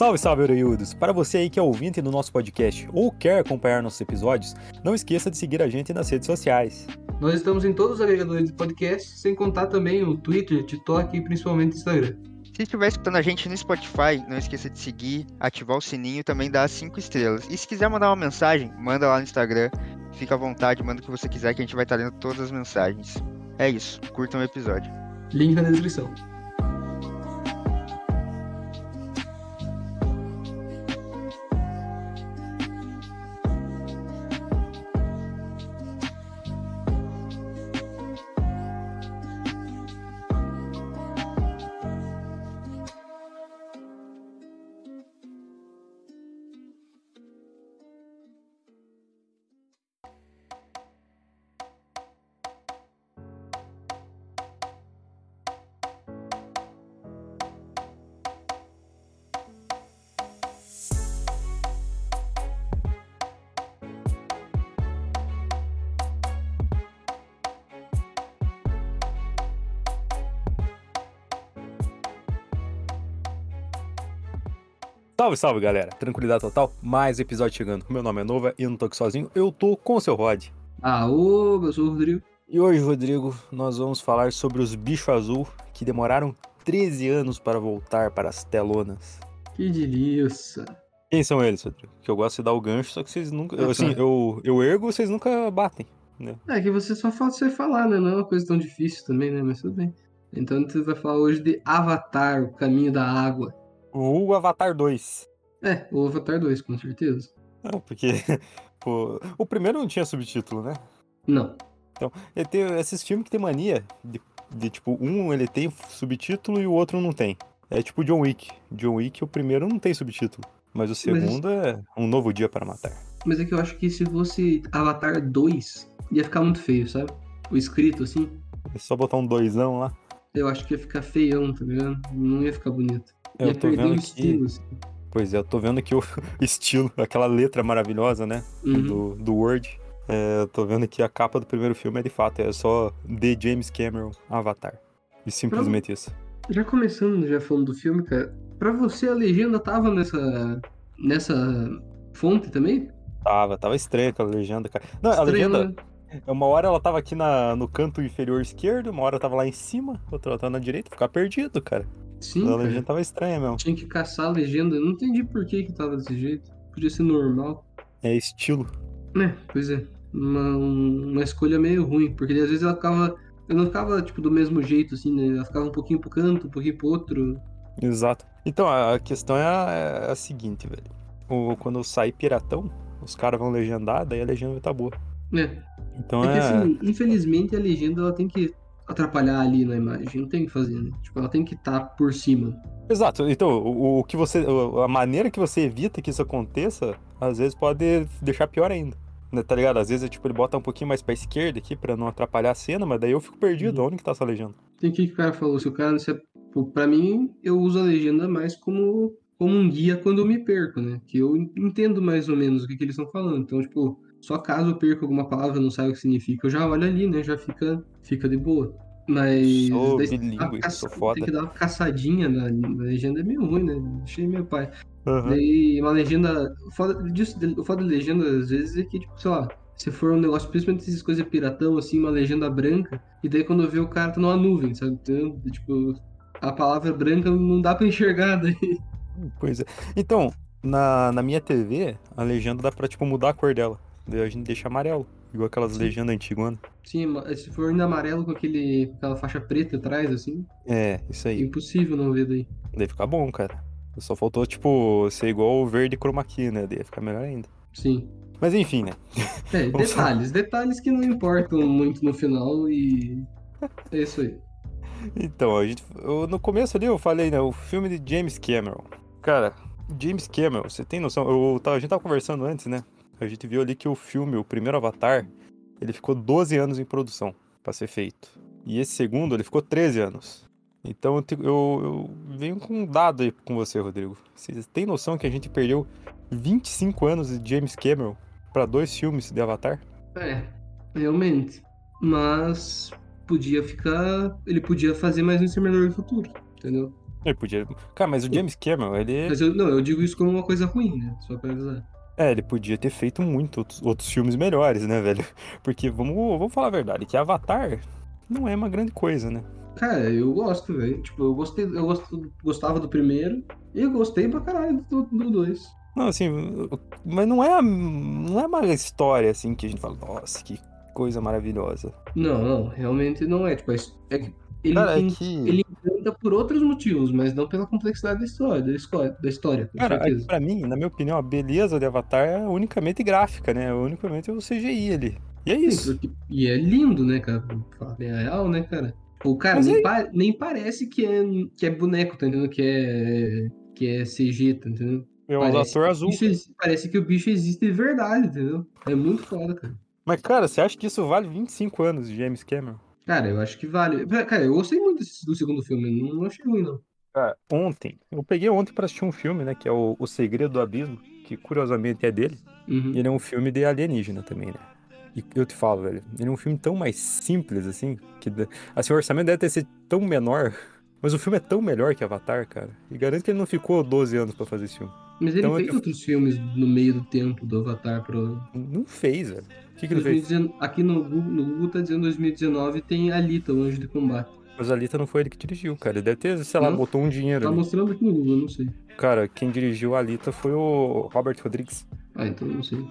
Salve, salve, Oreiudos! Para você aí que é ouvinte do nosso podcast ou quer acompanhar nossos episódios, não esqueça de seguir a gente nas redes sociais. Nós estamos em todos os agregadores de podcast, sem contar também o Twitter, TikTok e principalmente o Instagram. Se estiver escutando a gente no Spotify, não esqueça de seguir, ativar o sininho e também dar 5 estrelas. E se quiser mandar uma mensagem, manda lá no Instagram. Fica à vontade, manda o que você quiser que a gente vai estar lendo todas as mensagens. É isso, curtam o episódio. Link na descrição. Salve, salve, galera! Tranquilidade total, mais episódio chegando. Meu nome é Nova e eu não tô aqui sozinho, eu tô com o seu Rod. Ah, ô, eu sou o Rodrigo. E hoje, Rodrigo, nós vamos falar sobre os bichos azul que demoraram 13 anos para voltar para as telonas. Que delícia. Quem são eles, Rodrigo? Que eu gosto de dar o gancho, só que vocês nunca. eu, assim, eu, eu ergo, vocês nunca batem. Né? É que você só fala você falar, né? Não é uma coisa tão difícil também, né? Mas tudo bem. Então você vai falar hoje de Avatar, o caminho da água. O Avatar 2. É, o Avatar 2, com certeza. Não, porque pô, o primeiro não tinha subtítulo, né? Não. Então, tem esses filmes que tem mania de, de, tipo, um ele tem subtítulo e o outro não tem. É tipo John Wick. John Wick, o primeiro não tem subtítulo. Mas o segundo Mas... é Um Novo Dia para Matar. Mas é que eu acho que se fosse Avatar 2, ia ficar muito feio, sabe? O escrito assim. É só botar um doisão lá. Eu acho que ia ficar feião, tá ligado? Não ia ficar bonito. Eu ia perder que- assim. Pois é, eu tô vendo aqui o estilo, aquela letra maravilhosa, né? Uhum. Do, do Word. É, eu tô vendo que a capa do primeiro filme é de fato, é só The James Cameron Avatar. E simplesmente isso. Já começando, já falando do filme, cara, pra você a legenda tava nessa. nessa fonte também? Tava, tava estranha aquela legenda, cara. Não, a Estranho, legenda, né? uma hora ela tava aqui na, no canto inferior esquerdo, uma hora tava lá em cima, outra tava na direita, ficar perdido, cara. Sim, a cara. legenda tava estranha mesmo. Tinha que caçar a legenda. Eu não entendi por que que tava desse jeito. Podia ser normal. É estilo. É, pois é. Uma, uma escolha meio ruim, porque às vezes ela ficava. Eu não ficava, tipo, do mesmo jeito, assim, né? Ela ficava um pouquinho pro canto, um pouquinho pro outro. Exato. Então, a a questão é a, é a seguinte, velho. O, quando sair piratão, os caras vão legendar, daí a legenda vai estar boa. É. Então É que é. assim, infelizmente a legenda ela tem que atrapalhar ali na imagem. Não tem o que fazer, né? Tipo, ela tem que estar por cima. Exato. Então, o, o que você. A maneira que você evita que isso aconteça, às vezes pode deixar pior ainda. Né, tá ligado? Às vezes, tipo, ele bota um pouquinho mais pra esquerda aqui pra não atrapalhar a cena, mas daí eu fico perdido. Uhum. Onde que tá essa legenda? Tem que o cara falou, se o cara. Se, pô, pra mim, eu uso a legenda mais como, como um guia quando eu me perco, né? Que eu entendo mais ou menos o que, que eles estão falando. Então, tipo, só caso eu perca alguma palavra, não saiba o que significa, eu já olho ali, né? Já fica, fica de boa. Mas. Sou daí, sou caça- foda. Tem que dar uma caçadinha na, na legenda, é meio ruim, né? Achei meio pai. Aham. Daí uma legenda. O foda, disso, o foda da legenda, às vezes, é que, tipo, sei lá, se for um negócio, principalmente essas coisas piratão, assim, uma legenda branca, e daí quando eu ver o cara tá numa nuvem, sabe? Então, tipo, a palavra branca não dá pra enxergar daí. Pois é. Então, na, na minha TV, a legenda dá pra, tipo, mudar a cor dela. A gente deixa amarelo. Igual aquelas Sim. legendas antigas. Sim, ma- se for ainda amarelo com aquele, aquela faixa preta atrás, assim, É, isso é aí. impossível não ver daí. Daí fica bom, cara. Só faltou, tipo, ser igual o verde chroma key, né? Ia ficar melhor ainda. Sim. Mas enfim, né? É, detalhes, detalhes que não importam muito no final e. É isso aí. Então, a gente, eu- no começo ali eu falei, né? O filme de James Cameron. Cara, James Cameron, você tem noção? Eu, a gente tava conversando antes, né? A gente viu ali que o filme, o primeiro Avatar, ele ficou 12 anos em produção pra ser feito. E esse segundo, ele ficou 13 anos. Então eu, eu- eu venho com um dado aí com você, Rodrigo. Você tem noção que a gente perdeu 25 anos de James Cameron pra dois filmes de Avatar? É, realmente. Mas podia ficar. Ele podia fazer mais um Exterminador do Futuro, entendeu? Ele podia. Cara, mas o James Cameron, ele. Mas eu, não, eu digo isso como uma coisa ruim, né? Só pra avisar. É, ele podia ter feito muito outros, outros filmes melhores, né, velho? Porque vamos, vamos falar a verdade, que Avatar não é uma grande coisa, né? Cara, eu gosto, velho. Tipo, eu gostei, eu gosto, gostava do primeiro e eu gostei pra caralho do, do dois. Não, assim, mas não é, não é uma história assim que a gente fala, nossa, que coisa maravilhosa. Não, não, realmente não é. Tipo, é que ele, Cara, é que. ele por outros motivos, mas não pela complexidade da história, da história, da história com Cara, é pra mim, na minha opinião, a beleza de Avatar é unicamente gráfica, né? É unicamente o CGI ali. E é isso. E é lindo, né, cara? A real, né, cara? O cara nem, aí- pa- nem parece que é, que é boneco, tá entendendo? Que é, que é CG, tá entendendo? É um Parece ator azul. parece que o bicho existe de verdade, entendeu? É muito foda, cara. Mas, cara, você acha que isso vale 25 anos de James Cameron? Cara, eu acho que vale. Cara, eu gostei muito desse- do segundo filme, não achei ruim, não. Cara, ontem, eu peguei ontem pra assistir um filme, né? Que é o, o Segredo do Abismo, que curiosamente é dele. Uhum. E ele é um filme de alienígena também, né? E eu te falo, velho, ele é um filme tão mais simples, assim, que assim, o orçamento deve ter sido tão menor, mas o filme é tão melhor que Avatar, cara. E garanto que ele não ficou 12 anos pra fazer esse filme. Mas ele Então, fez eu- outros filmes no meio do tempo do Avatar pro. Não fez, velho. O que, que ele fez? 2019 Aqui no Google, no Google tá dizendo 2019 tem Alita, o Anjo de Combate. Mas a Alita não foi ele que dirigiu, cara. Ele deve ter, sei lá, Não? botou um dinheiro Tá ali. mostrando aqui no Google, eu não sei. Cara, quem dirigiu a Alita foi o Robert Rodrigues. Ah, então eu não sei.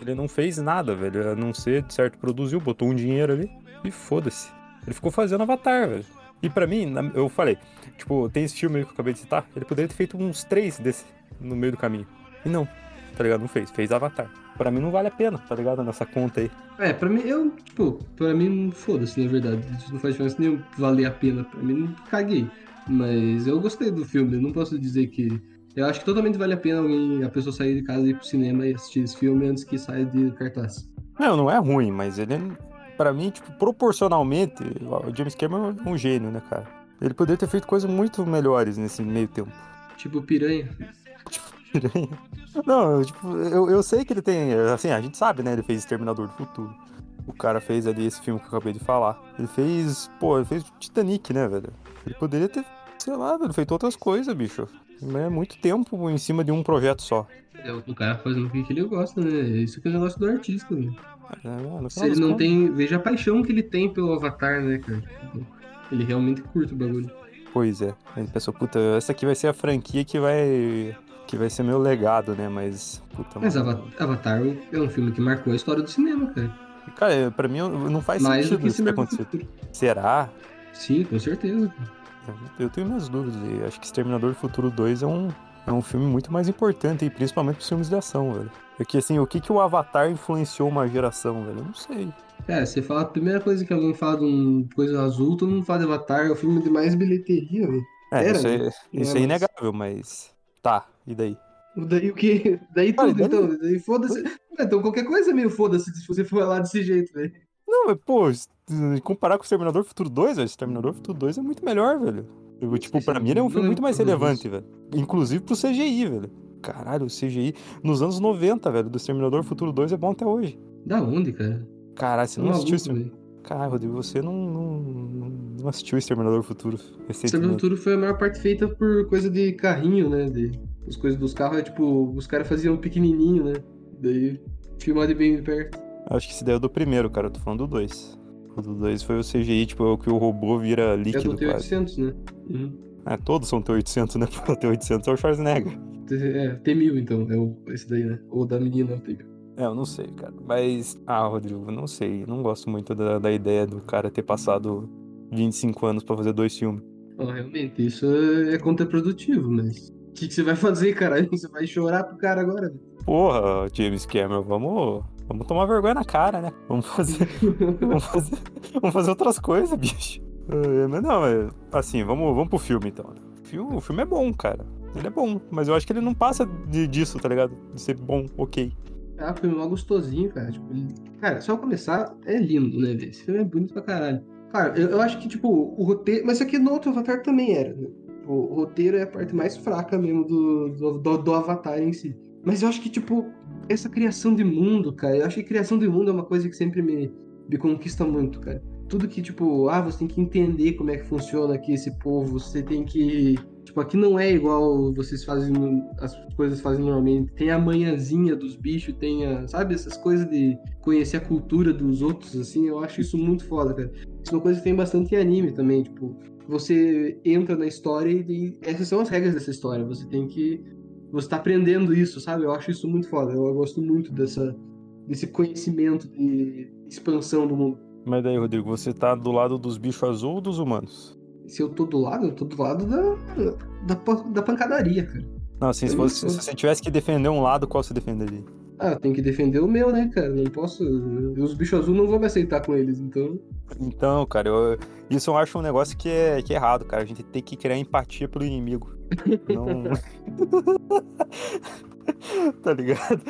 Ele não fez nada, velho. A não ser, de certo, produziu, botou um dinheiro ali e foda-se. Ele ficou fazendo Avatar, velho. E pra mim, eu falei, tipo, tem esse filme aí que eu acabei de citar, ele poderia ter feito uns três desse no meio do caminho. E não, tá ligado? Não fez, fez Avatar. Pra mim não vale a pena, tá ligado? Nessa conta aí. É, pra mim, eu, tipo, pra mim, foda-se, na verdade. Isso não faz diferença nenhuma valer a pena. Pra mim, não caguei. Mas eu gostei do filme, eu não posso dizer que. Eu acho que totalmente vale a pena alguém, a pessoa sair de casa e ir pro cinema e assistir esse filme antes que saia de cartaz. Não, não é ruim, mas ele, pra mim, tipo, proporcionalmente, o James Cameron é um gênio, né, cara? Ele poderia ter feito coisas muito melhores nesse meio tempo. Tipo, piranha. Não, tipo, eu, eu sei que ele tem. Assim, a gente sabe, né? Ele fez Exterminador do Futuro. O cara fez ali esse filme que eu acabei de falar. Ele fez. Pô, ele fez Titanic, né, velho? Ele poderia ter, sei lá, velho, feito outras coisas, bicho. Mas É muito tempo em cima de um projeto só. É o cara fazendo o que que ele gosta, né? Isso que é o negócio do artista, né? É, Se ele não contas- tem. Veja a paixão que ele tem pelo Avatar, né, cara? Ele realmente curte o bagulho. Pois é. Ele pensou, puta, essa aqui vai ser a franquia que vai. Que vai ser meu legado, né? Mas. Puta, Mas mano. Ava- Avatar é um filme que marcou a história do cinema, cara. Cara, pra mim não faz Mais do sentido isso ter acontecido. Futuro. Será? Sim, com certeza. Eu tenho minhas dúvidas. e acho que Exterminador do Futuro 2 é um, é um filme muito mais importante, e principalmente pros filmes de ação, velho. Porque assim, o que, que o Avatar influenciou uma geração, velho? Eu não sei. Cara, você fala a primeira coisa que alguém fala de coisa azul, todo mundo fala de Avatar, é o filme de mais bilheteria, velho. É, Era, isso, é, isso é é inegável, mas. Tá, e daí? Daí o quê? Daí tudo, daí- então. Daí foda-se. Ah, Então qualquer coisa é meio foda-se se você for lá desse jeito, velho. Não, mas, pô, comparar com o Exterminador do Futuro 2, velho, Exterminador do Futuro 2 é muito melhor, velho. Eu, tipo, pra mim ele é um não filme muito mais relevante, velho. Inclusive pro CGI, velho. Caralho, o CGI nos anos 90, velho, do Exterminador do Futuro 2 é bom até hoje. Da onde, cara? Caralho, você Tá não assistiu maluco, esse. Caralho, Rodrigo, você não, não, não assistiu Exterminador do Futuro recentemente. aventura foi a maior parte feita por coisa de carrinho, né? De, as coisas dos carros é tipo, os caras faziam pequenininho, né? Daí filmar de bem de perto. Acho que esse daí é o do primeiro, cara. Eu tô falando do 2. O do 2 foi o CGI, tipo, o que o robô vira É líquido do quase. T800, né? Uhum. É, todos são T-800, né? O T-800 é o Schwarzenegger. É, T1000 então, é o, esse daí, né? Ou da menina, o T1000. É, eu não sei, cara. Mas, ah, Rodrigo, não sei. Não gosto muito da, da ideia do cara ter passado 25 anos pra fazer dois filmes. Ó, realmente, isso é contraprodutivo, mas. O que, que você vai fazer, cara? Você vai chorar pro cara agora? velho? Porra, James Cameron, vamos, vamos tomar vergonha na cara, né? Vamos fazer, vamos fazer, vamos fazer outras coisas, bicho. É, mas não, é, assim, vamos, vamos pro filme então. O filme, o filme é bom, cara. Ele é bom, mas eu acho que ele não passa de- disso, tá ligado? De ser bom, ok. Ah, foi mó gostosinho, cara. Tipo, Cara, só começar, é lindo, né, velho? Esse filme é bonito pra caralho. Cara, eu, eu acho que, tipo, o roteiro. Mas isso aqui no outro Avatar também era, né? O, roteiro é a parte mais fraca mesmo do, do, do, do Avatar em si. Mas eu acho que, tipo, essa criação de mundo, cara, eu acho que criação de mundo é uma coisa que sempre me, me conquista muito, cara. Tudo que, tipo, ah, você tem que entender como é que funciona aqui esse povo, você tem que Tipo, aqui não é igual vocês fazem, as coisas fazem normalmente. Tem a manhãzinha dos bichos, tem a, sabe, essas coisas de conhecer a cultura dos outros, assim, eu acho isso muito foda, cara. Isso é uma coisa que tem bastante em anime também, tipo, você entra na história e essas são as regras dessa história, você tem que, você tá aprendendo isso, sabe? Eu acho isso muito foda, eu gosto muito dessa, desse conhecimento de expansão do mundo. Mas daí, Rodrigo, você tá do lado dos bichos azul ou dos humanos? Se eu tô do lado, eu tô do lado da, da, da pancadaria, cara. Não, assim, se, se você tivesse que defender um lado, qual você defenderia? Ah, tem que defender o meu, né, cara? Não posso. Os bichos azuis não vão me aceitar com eles, então. Então, cara, eu- isso eu acho um negócio que é, que é errado, cara. A gente tem que criar empatia pelo inimigo. Não. tá ligado?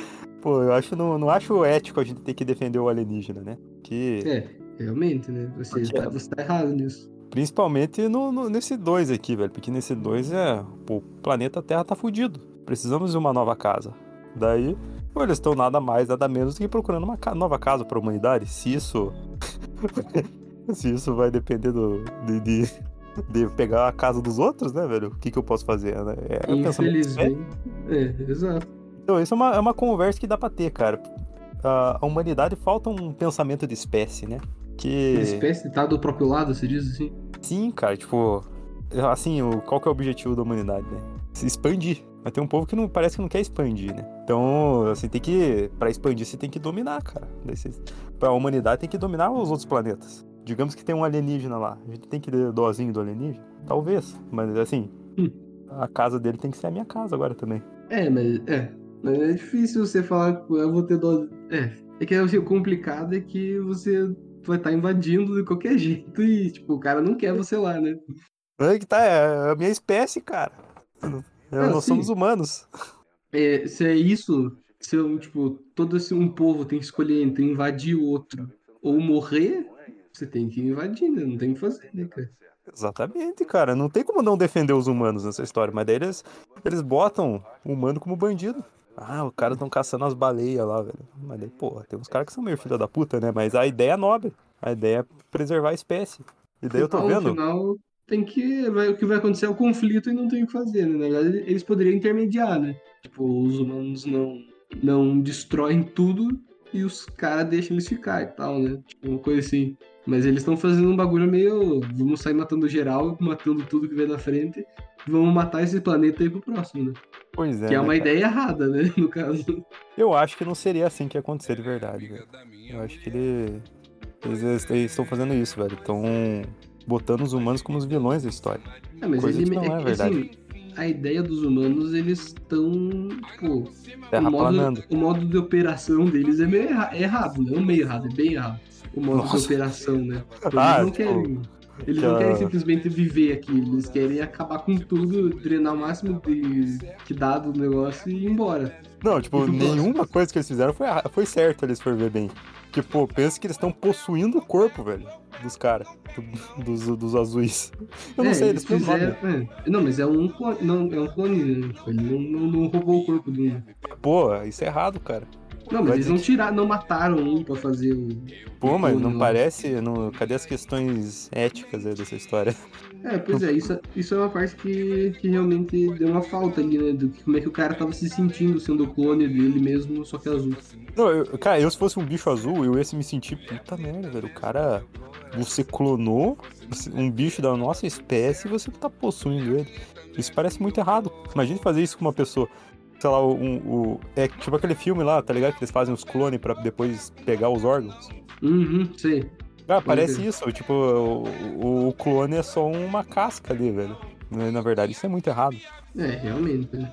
Pô, eu acho não, não acho ético a gente ter que defender o alienígena, né? Que É, realmente, né? Você, Porque- tá, você tá errado nisso. principalmente no, no- nesse 2 aqui, velho, porque nesse 2 é, pô, o planeta Terra tá fudido. Precisamos de uma nova casa. Daí, pô, eles estão nada mais, nada menos do que procurando uma nova casa pra humanidade. Se isso se isso vai depender do de, de, de pegar a casa dos outros, né, velho? O que que eu posso fazer, né? É, pensamento Infelizmente. É, exato. Então, isso é uma, é uma conversa que dá pra ter, cara. A, a humanidade falta um pensamento de espécie, né? Que. Uma espécie tá do próprio lado, você diz assim? Sim, cara, tipo. Assim, o, qual que é o objetivo da humanidade, né? Se expandir. Mas tem um povo que não parece que não quer expandir, né? Então, assim, tem que. Pra expandir, você tem que dominar, cara. Pra humanidade tem que dominar os outros planetas. Digamos que tem um alienígena lá. A gente tem que ter dozinho do alienígena? Talvez. Mas assim. Hum. A casa dele tem que ser a minha casa agora também. É, mas. É. Mas é difícil você falar que eu vou ter dose. É. É que assim, o complicado é que você vai estar invadindo de qualquer jeito e, tipo, o cara não quer você lá, né? É que tá, é a minha espécie, cara. É, Ah, nós sim. somos humanos. É, se é isso, se eu, tipo, todo esse um povo tem que escolher entre invadir o outro ou morrer, você tem que invadir, né? Não tem o que fazer, né, cara? Exatamente, cara. Não tem como não defender os humanos nessa história, mas daí eles, eles botam o humano como bandido. Ah, os caras estão caçando as baleias lá, velho. Mas daí, porra, tem uns caras que são meio filha da puta, né? Mas a ideia é nobre. A ideia é preservar a espécie. E daí eu tô Então, vendo. No final, tem que. Vai, o que vai acontecer é o conflito e não tem o que fazer, né? Na verdade, eles poderiam intermediar, né? Tipo, os humanos não, não destroem tudo e os caras deixam eles ficar e tal, né? Tipo, uma coisa assim. Mas eles estão fazendo um bagulho meio. Vamos sair matando geral, matando tudo que vem na frente. e Vamos matar esse planeta aí pro próximo, né? Pois é. que é né, uma cara? ideia errada, né? No caso. Eu acho que não seria assim que ia acontecer de verdade, velho. Eu acho que ele... eles, eles estão fazendo isso, velho. Estão botando os humanos como os vilões da história. É, mas Coisa ele, que não é que, verdade. assim, a ideia dos humanos, eles estão. Tipo, o modo, o modo de operação deles é meio erra- é errado, não meio errado, é bem errado. O modo Nossa. de operação, né? Ah, eles não tipo, querem. Eles não querem simplesmente viver aqui, eles querem acabar com tudo, drenar o máximo de, que dá do negócio e ir embora. Não, tipo, nenhuma coisa que eles fizeram foi, foi certa, eles for ver bem. Porque, pô, pensa que eles estão possuindo o corpo, velho, dos caras, do- dos, dos azuis. Eu não É, sei, eles um fizeram. é. Não, mas é um clone, não, é um clone, né? Tipo, Ele não, não, não roubou o corpo do. Pô, isso é errado, cara. Não, mas Vai eles não que- tiraram, não mataram um pra fazer o. Pô, mas não lá. parece. Não... Cadê as questões éticas aí dessa história? É, pois é, isso, isso é uma parte que, que realmente deu uma falta ali, né? Do como é que o cara tava se sentindo sendo o clone dele mesmo, só que azul. Não, eu, cara, eu se fosse um bicho azul, eu ia se me sentir puta merda, velho. O cara. Você clonou um bicho da nossa espécie e você tá possuindo ele. Isso parece muito errado. Imagine fazer isso com uma pessoa. Sei lá, um, o. É tipo aquele filme lá, tá ligado? Que eles fazem os clones pra depois pegar os órgãos. Uhum, sei. Pode parece crer. isso. Tipo, o, o- clone é só uma casca ali, velho. Na na verdade, isso é muito errado. É, realmente, né?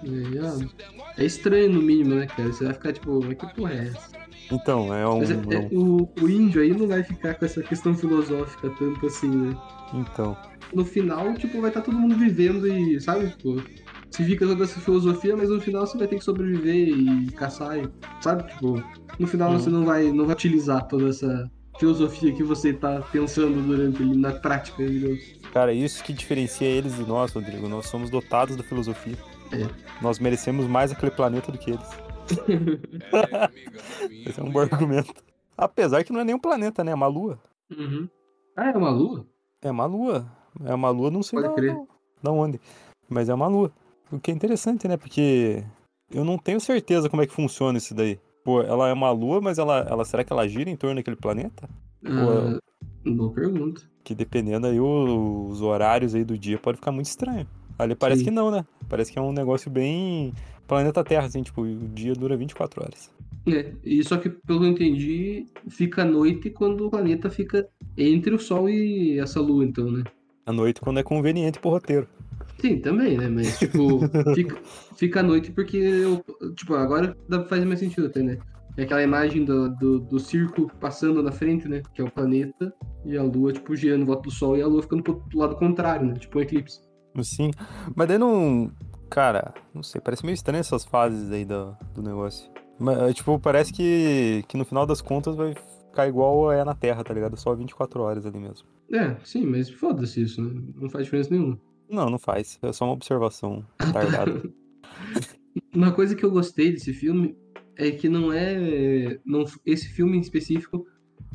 É, é estranho no mínimo, né, cara? Você vai ficar tipo, mas que porra é essa? Então, é um. Mas é- é o, o índio aí não vai ficar com essa questão filosófica tanto assim, né? Então. No final, tipo, vai estar todo mundo vivendo e, sabe, tipo, se fica toda essa filosofia, mas no final você vai ter que sobreviver e caçar, e, sabe? Tipo, no final Uhum. você não vai, não vai utilizar toda essa filosofia que você tá pensando durante ali na prática, digamos. Cara, isso que diferencia eles de nós, Rodrigo. Nós somos dotados da filosofia. É. Nós merecemos mais aquele planeta do que eles. Esse é um bom argumento. Apesar que não é nem um planeta, né? É uma lua. Uhum. Ah, é uma lua? É uma lua. É uma lua, não sei Pode da, crer. da onde. Mas é uma lua. O que é interessante, né? Porque eu não tenho certeza como é que funciona isso daí. Pô, ela é uma lua, mas ela, ela será que ela gira em torno daquele planeta? Ah, boa pergunta. Que dependendo aí os horários aí do dia pode ficar muito estranho. Ali parece Sim. que não, né? Parece que é um negócio bem planeta Terra, assim, tipo, o dia dura 24 horas. É, e só que, pelo que eu entendi, fica à noite quando o planeta fica entre o Sol e essa Lua, então, né? À noite, quando é conveniente pro roteiro. Sim, também, né? Mas, tipo, fica, fica à noite porque, eu, tipo, agora faz mais sentido até, né? É aquela imagem do, do, do circo passando na frente, né? Que é o planeta e a Lua, tipo, girando em volta do Sol e a Lua ficando pro lado contrário, né? Tipo um eclipse. Sim. Mas daí não. Cara, não sei, parece meio estranho essas fases aí do, do negócio. Mas, tipo, parece que, que no final das contas vai ficar igual é na Terra, tá ligado? Só 24 horas ali mesmo. É, sim, mas foda-se isso, né? Não faz diferença nenhuma. Não, não faz. É só uma observação retardada. Uma coisa que eu gostei desse filme é que não é. Não, esse filme em específico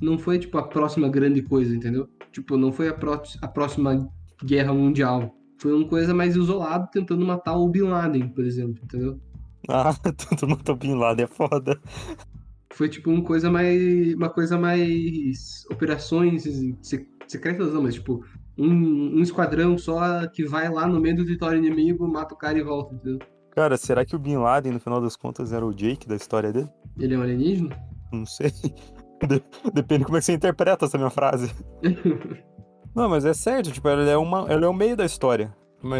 não foi, tipo, a próxima grande coisa, entendeu? Tipo, não foi a, pró a próxima guerra mundial. Foi uma coisa mais isolada tentando matar o Bin Laden, por exemplo, entendeu? ah, todo mundo tá Bin Laden, é foda. Foi tipo uma coisa mais. Uma coisa mais. Operações se- secretas, não, mas tipo. Um, um esquadrão só que vai lá no meio do território inimigo, mata o cara e volta, entendeu? Cara, será que o Bin Laden, no final das contas, era o Jake da história dele? Ele é um alienígena? Não sei. De- Depende como é que você interpreta essa minha frase. Não, mas é certo, tipo, ele é, uma, ele é o meio da história.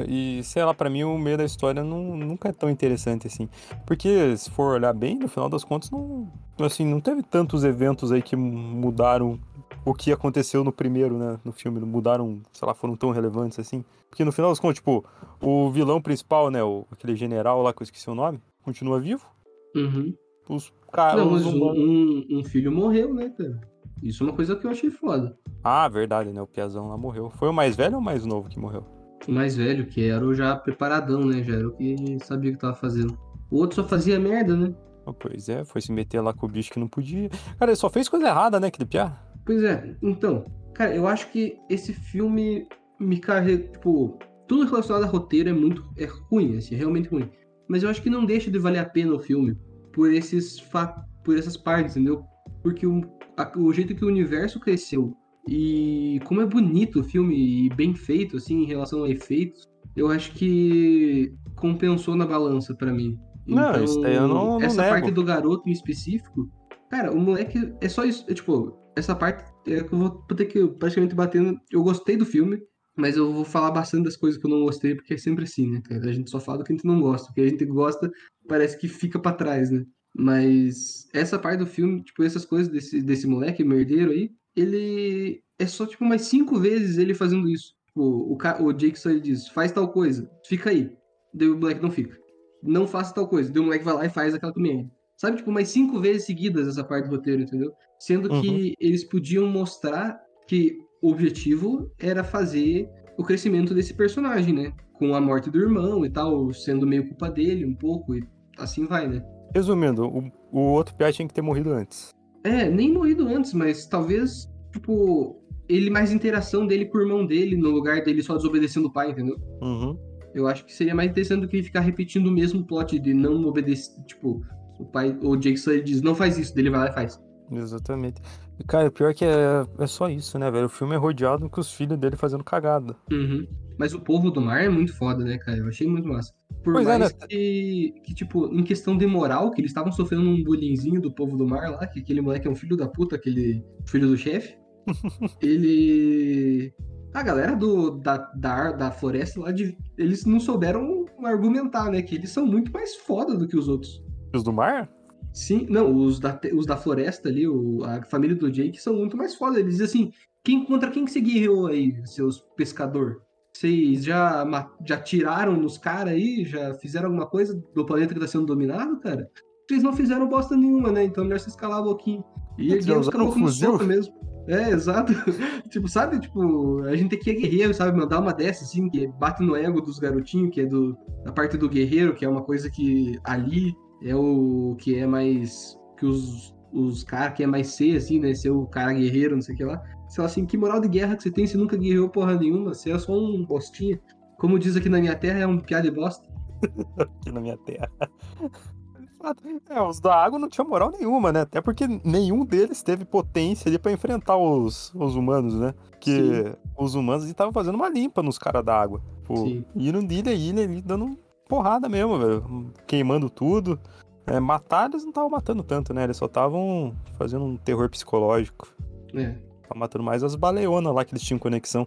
E, sei lá, pra mim o meio da história não, nunca é tão interessante assim. Porque, se for olhar bem, no final das contas, não, assim, não teve tantos eventos aí que mudaram o que aconteceu no primeiro, né, no filme. Não mudaram, sei lá, foram tão relevantes assim. Porque no final das contas, tipo, o vilão principal, né, o, aquele general lá que eu esqueci o nome, continua vivo. Uhum. Os caras. Não, mas um, um, um filho morreu, né, cara? Isso é uma coisa que eu achei foda. Ah, verdade, né, o Piazão lá morreu. Foi o mais velho ou o mais novo que morreu? O mais velho, que era o já preparadão, né? Já era o que sabia o que tava fazendo. O outro só fazia merda, né? Ah, Pois é, foi se meter lá com o bicho que não podia. Cara, ele só fez coisa errada, né, aquele piá? Pois é, então, cara, eu acho que esse filme me carrega, tipo, tudo relacionado a roteiro é muito é ruim, assim, é realmente ruim. Mas eu acho que não deixa de valer a pena o filme por esses fa por essas partes, entendeu? Porque o, a- o jeito que o universo cresceu e como é bonito o filme e bem feito assim em relação a efeitos, eu acho que compensou na balança pra mim. Não, isso daí eu não- não essa nego. parte do garoto em específico, cara, o moleque é só isso, é, tipo, essa parte é que eu vou ter que praticamente batendo. Eu gostei do filme, mas eu vou falar bastante das coisas que eu não gostei, porque é sempre assim, né, cara? A gente só fala do que a gente não gosta. O que a gente gosta parece que fica pra trás, né? Mas essa parte do filme, tipo, essas coisas desse, desse moleque merdeiro aí, ele é só, tipo, mais cinco vezes ele fazendo isso. Tipo, o, ca- o Jake só ele diz, faz tal coisa, fica aí. Daí o moleque não fica. Não faça tal coisa. Daí o moleque vai lá e faz aquela merda. Sabe, tipo, mais cinco vezes seguidas essa parte do roteiro, entendeu? Sendo que eles podiam mostrar que o objetivo era fazer o crescimento desse personagem, né? Com a morte do irmão e tal, sendo meio culpa dele um pouco, e assim vai, né? Resumindo, o, o outro piá tinha que ter morrido antes. É, nem morrido antes, mas talvez, tipo, ele mais interação dele com o irmão dele, no lugar dele só desobedecendo o pai, entendeu? Uhum. Eu acho que seria mais interessante do que ele ficar repetindo o mesmo plot de não obedecer, tipo, o pai, o Jake ele diz, não faz isso, dele vai lá e faz. Exatamente. Cara, o pior é que é, é só isso, né, velho? O filme é rodeado com os filhos dele fazendo cagada. Uhum. Mas o povo do mar é muito foda, né, cara? Eu achei muito massa. Por Pois é, mais né? que, que, tipo, em questão de moral, que eles estavam sofrendo um bullyingzinho do povo do mar lá, que aquele moleque é um filho da puta, aquele filho do chefe. ele. A galera do, da, da, da floresta lá, de, eles não souberam argumentar, né? Que eles são muito mais foda do que os outros. Os do mar? Sim, não, os da, os da floresta ali, o- a família do Jake, são muito mais foda. Eles dizem assim: quem, contra quem que você guerreou aí, seus pescador? Vocês já, já tiraram nos caras aí? Já fizeram alguma coisa do planeta que tá sendo dominado, cara? Vocês não fizeram bosta nenhuma, né? Então melhor vocês calar a boquinha. E Eles usaram no fuzil? mesmo. É, exato. tipo, sabe? Tipo, a gente aqui é guerreiro, sabe? Mandar uma dessa, assim, que bate no ego dos garotinhos, que é do, da parte do guerreiro, que é uma coisa que ali é o que é mais. que os, os caras que é mais ser, assim, né? Ser o cara guerreiro, não sei o que lá. Sei lá assim, que moral de guerra que você tem? Você nunca guerreou porra nenhuma, você é só um postinha. Como diz aqui na minha terra, é um piada de bosta. aqui na minha terra. É, os da água não tinham moral nenhuma, né? Até porque nenhum deles teve potência ali pra enfrentar os, os humanos, né? Que Sim. os humanos estavam fazendo uma limpa nos caras da água. Pô, Sim. indo de ilha a ilha ali, dando porrada mesmo, velho. Queimando tudo. É, matar eles não estavam matando tanto, né? Eles só estavam fazendo um terror psicológico. É. Tava matando mais as baleonas lá que eles tinham conexão.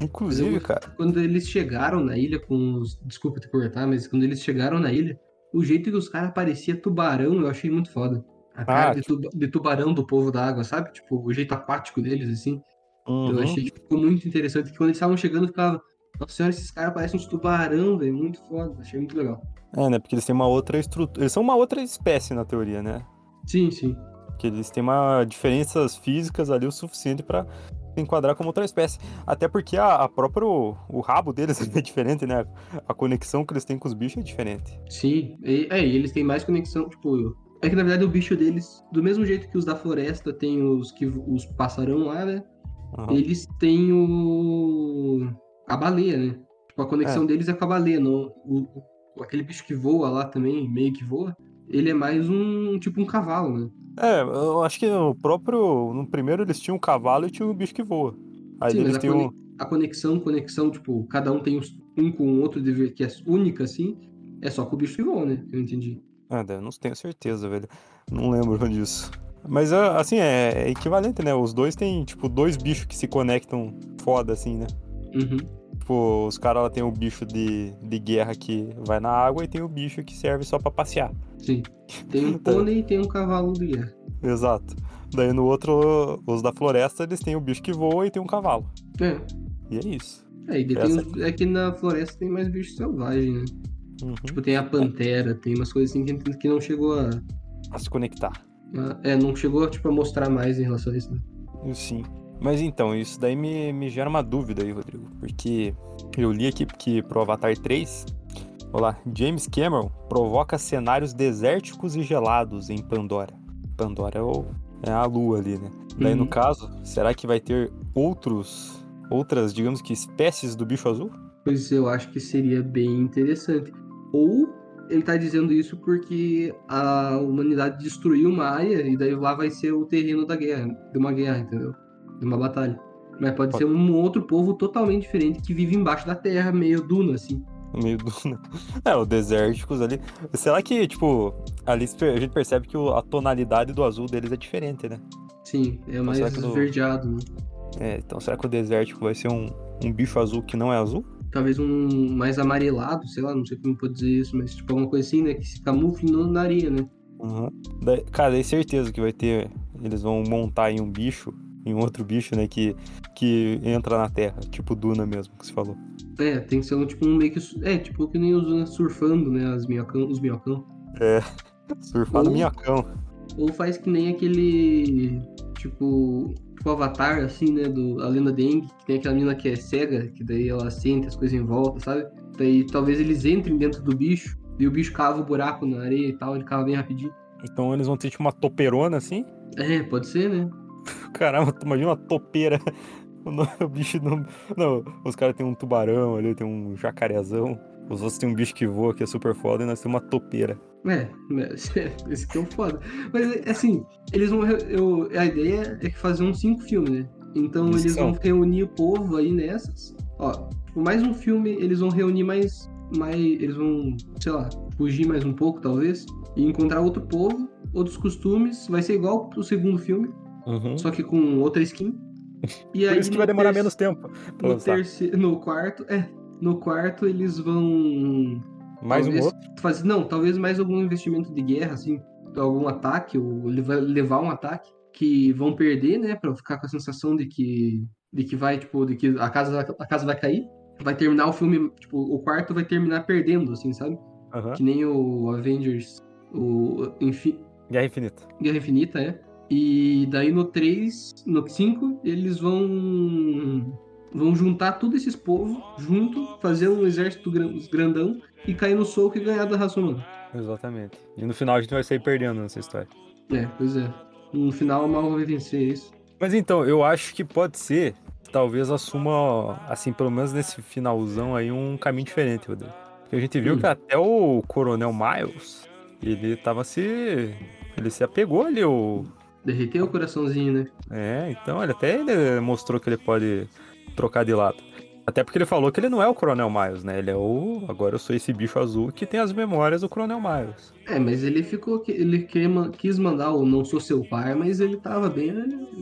Inclusive, Eu- cara. Quando eles chegaram na ilha com os. Desculpa te cortar, mas quando eles chegaram na ilha, o jeito que os caras pareciam tubarão, eu achei muito foda. A cara de, de tubarão do povo da água, sabe? Tipo, o jeito aquático deles, assim. Eu uhum. achei que ficou muito interessante. Que quando eles estavam chegando, eu ficava. Nossa senhora, esses caras parecem uns tubarão, velho. Muito foda. Achei muito legal. É, né? Porque eles têm uma outra estrutura. Eles são uma outra espécie na teoria, né? Sim, sim. Que eles têm uma diferenças físicas ali o suficiente pra se enquadrar como outra espécie. Até porque a, a própria o, o rabo deles é diferente, né? A conexão que eles têm com os bichos é diferente. Sim. E, é, e eles têm mais conexão, tipo. É que na verdade o bicho deles, do mesmo jeito que os da floresta tem os que os passarão lá, né? Aham. Eles têm o. a baleia, né? Tipo, a conexão deles é com a baleia. Não, o- aquele bicho que voa lá também, meio que voa, ele é mais um. tipo um cavalo, né? É, eu acho que no próprio. No primeiro eles tinham um cavalo e tinha um bicho que voa. Aí Sim, mas eles cone- um. a conexão, conexão, tipo, cada um tem um com o outro, de- que é única, assim, é só com o bicho que voa, né? Eu entendi. Ah, eu não tenho certeza, velho. Não lembro disso. Mas ah, assim, é, é equivalente, né? Os dois têm, tipo, dois bichos que se conectam foda, assim, né? Uhum. Tipo, os caras tem o bicho de, de guerra que vai na água e tem o bicho que serve só pra passear. Sim. Tem um Tá. pônei e tem um cavalo de guerra. Exato. Daí no outro, os da floresta, eles têm o bicho que voa e tem um cavalo. É. E é isso. É, e os, é que na floresta tem mais bicho selvagem, né? Uhum. Tipo, tem a pantera, tem umas coisas assim que, que não chegou a, Pra se conectar. a- É, não chegou tipo, a mostrar mais em relação a isso, né? Sim. Mas então, isso daí me, me gera uma dúvida aí, Rodrigo. Porque eu li aqui que pro Avatar 3, olha lá, James Cameron provoca cenários desérticos e gelados em Pandora. Pandora é, o- é a lua ali, né? Daí, no Uhum. caso, será que vai ter outros, outras, digamos que, espécies do bicho azul? Pois eu acho que seria bem interessante. Ou ele tá dizendo isso porque a humanidade destruiu uma área e daí lá vai ser o terreno da guerra, de uma guerra, entendeu? De uma batalha. Mas pode Pode. ser um outro povo totalmente diferente que vive embaixo da terra, meio duna, assim. Meio do. É, o desérticos ali. Será que, tipo, ali a gente percebe que a tonalidade do azul deles é diferente, né? Sim, é mais será que no- esverdeado, né? É, então será que o desértico vai ser um, um bicho azul que não é azul? Talvez um mais amarelado, sei lá, não sei como pode dizer isso, mas tipo alguma coisa assim, né? Que se camufle na areia, né? Uhum. Cara, é certeza que vai ter. Eles vão montar em um bicho, em um outro bicho, né? Que, que entra na terra, tipo Duna mesmo, que você falou. É, tem que ser um tipo um meio que. É, tipo que nem os surfando, né? As minhocão, os minhocão. Surfar no minhocão. Ou faz que nem aquele. Tipo. Tipo Avatar, assim, né? Do, a lenda de Aang, que tem aquela menina que é cega, que daí ela sente as coisas em volta, sabe? Daí talvez eles entrem dentro do bicho, e o bicho cava o buraco na areia e tal, ele cava bem rapidinho. Então eles vão ter tipo uma topeirona assim. É, pode ser, né? Caramba, imagina uma topeira. O o bicho não. Não, os caras têm um tubarão ali, tem um jacarezão. Os outros têm um bicho que voa, que é super foda, e nós temos uma topeira. É, mas- esse que é o foda. Mas assim, eles vão. Eu, a ideia é que fazer uns cinco filmes, né? Então eles vão reunir o povo aí nessas. Ó, mais um filme, eles vão reunir mais. mais eles vão, sei lá, fugir mais um pouco, talvez. E encontrar outro povo, outros costumes. Vai ser igual pro segundo filme, Uhum. só que com outra skin. E Por isso que vai demorar menos tempo No, terceiro, no quarto, é. No quarto eles vão Mais um talvez outro. fazer- não, talvez mais algum investimento de guerra, assim, algum ataque, ou ele vai levar um ataque que vão perder, né, Pra ficar com a sensação de que de que vai, tipo, de que a casa a casa vai cair. Vai terminar o filme, tipo, o quarto vai terminar perdendo, assim, sabe? Aham. Que nem o Avengers, o Infi- Guerra Infinita. Guerra Infinita, é. E daí no 3, no 5, eles vão vão juntar todos esses povos junto, fazer um exército gran- grandão e cair no soco e ganhar da raça humana. Exatamente. E no final a gente vai sair perdendo nessa história. É, pois é. No final, o mal vai vencer isso. Mas então, eu acho que pode ser talvez assuma, assim, pelo menos nesse finalzão aí, um caminho diferente, Rodrigo. Porque a gente viu Hum. que até o Coronel Miles, ele tava se. Ele se apegou ali, o. Derreteu o coraçãozinho, né? É, então ele até ele mostrou que ele pode trocar de lado. Até porque ele falou que ele não é o Coronel Miles, né? Ele é o. Agora eu sou esse bicho azul que tem as memórias do Coronel Miles. É, mas ele ficou. Ele quis mandar o Não Sou Seu Pai, mas ele tava bem,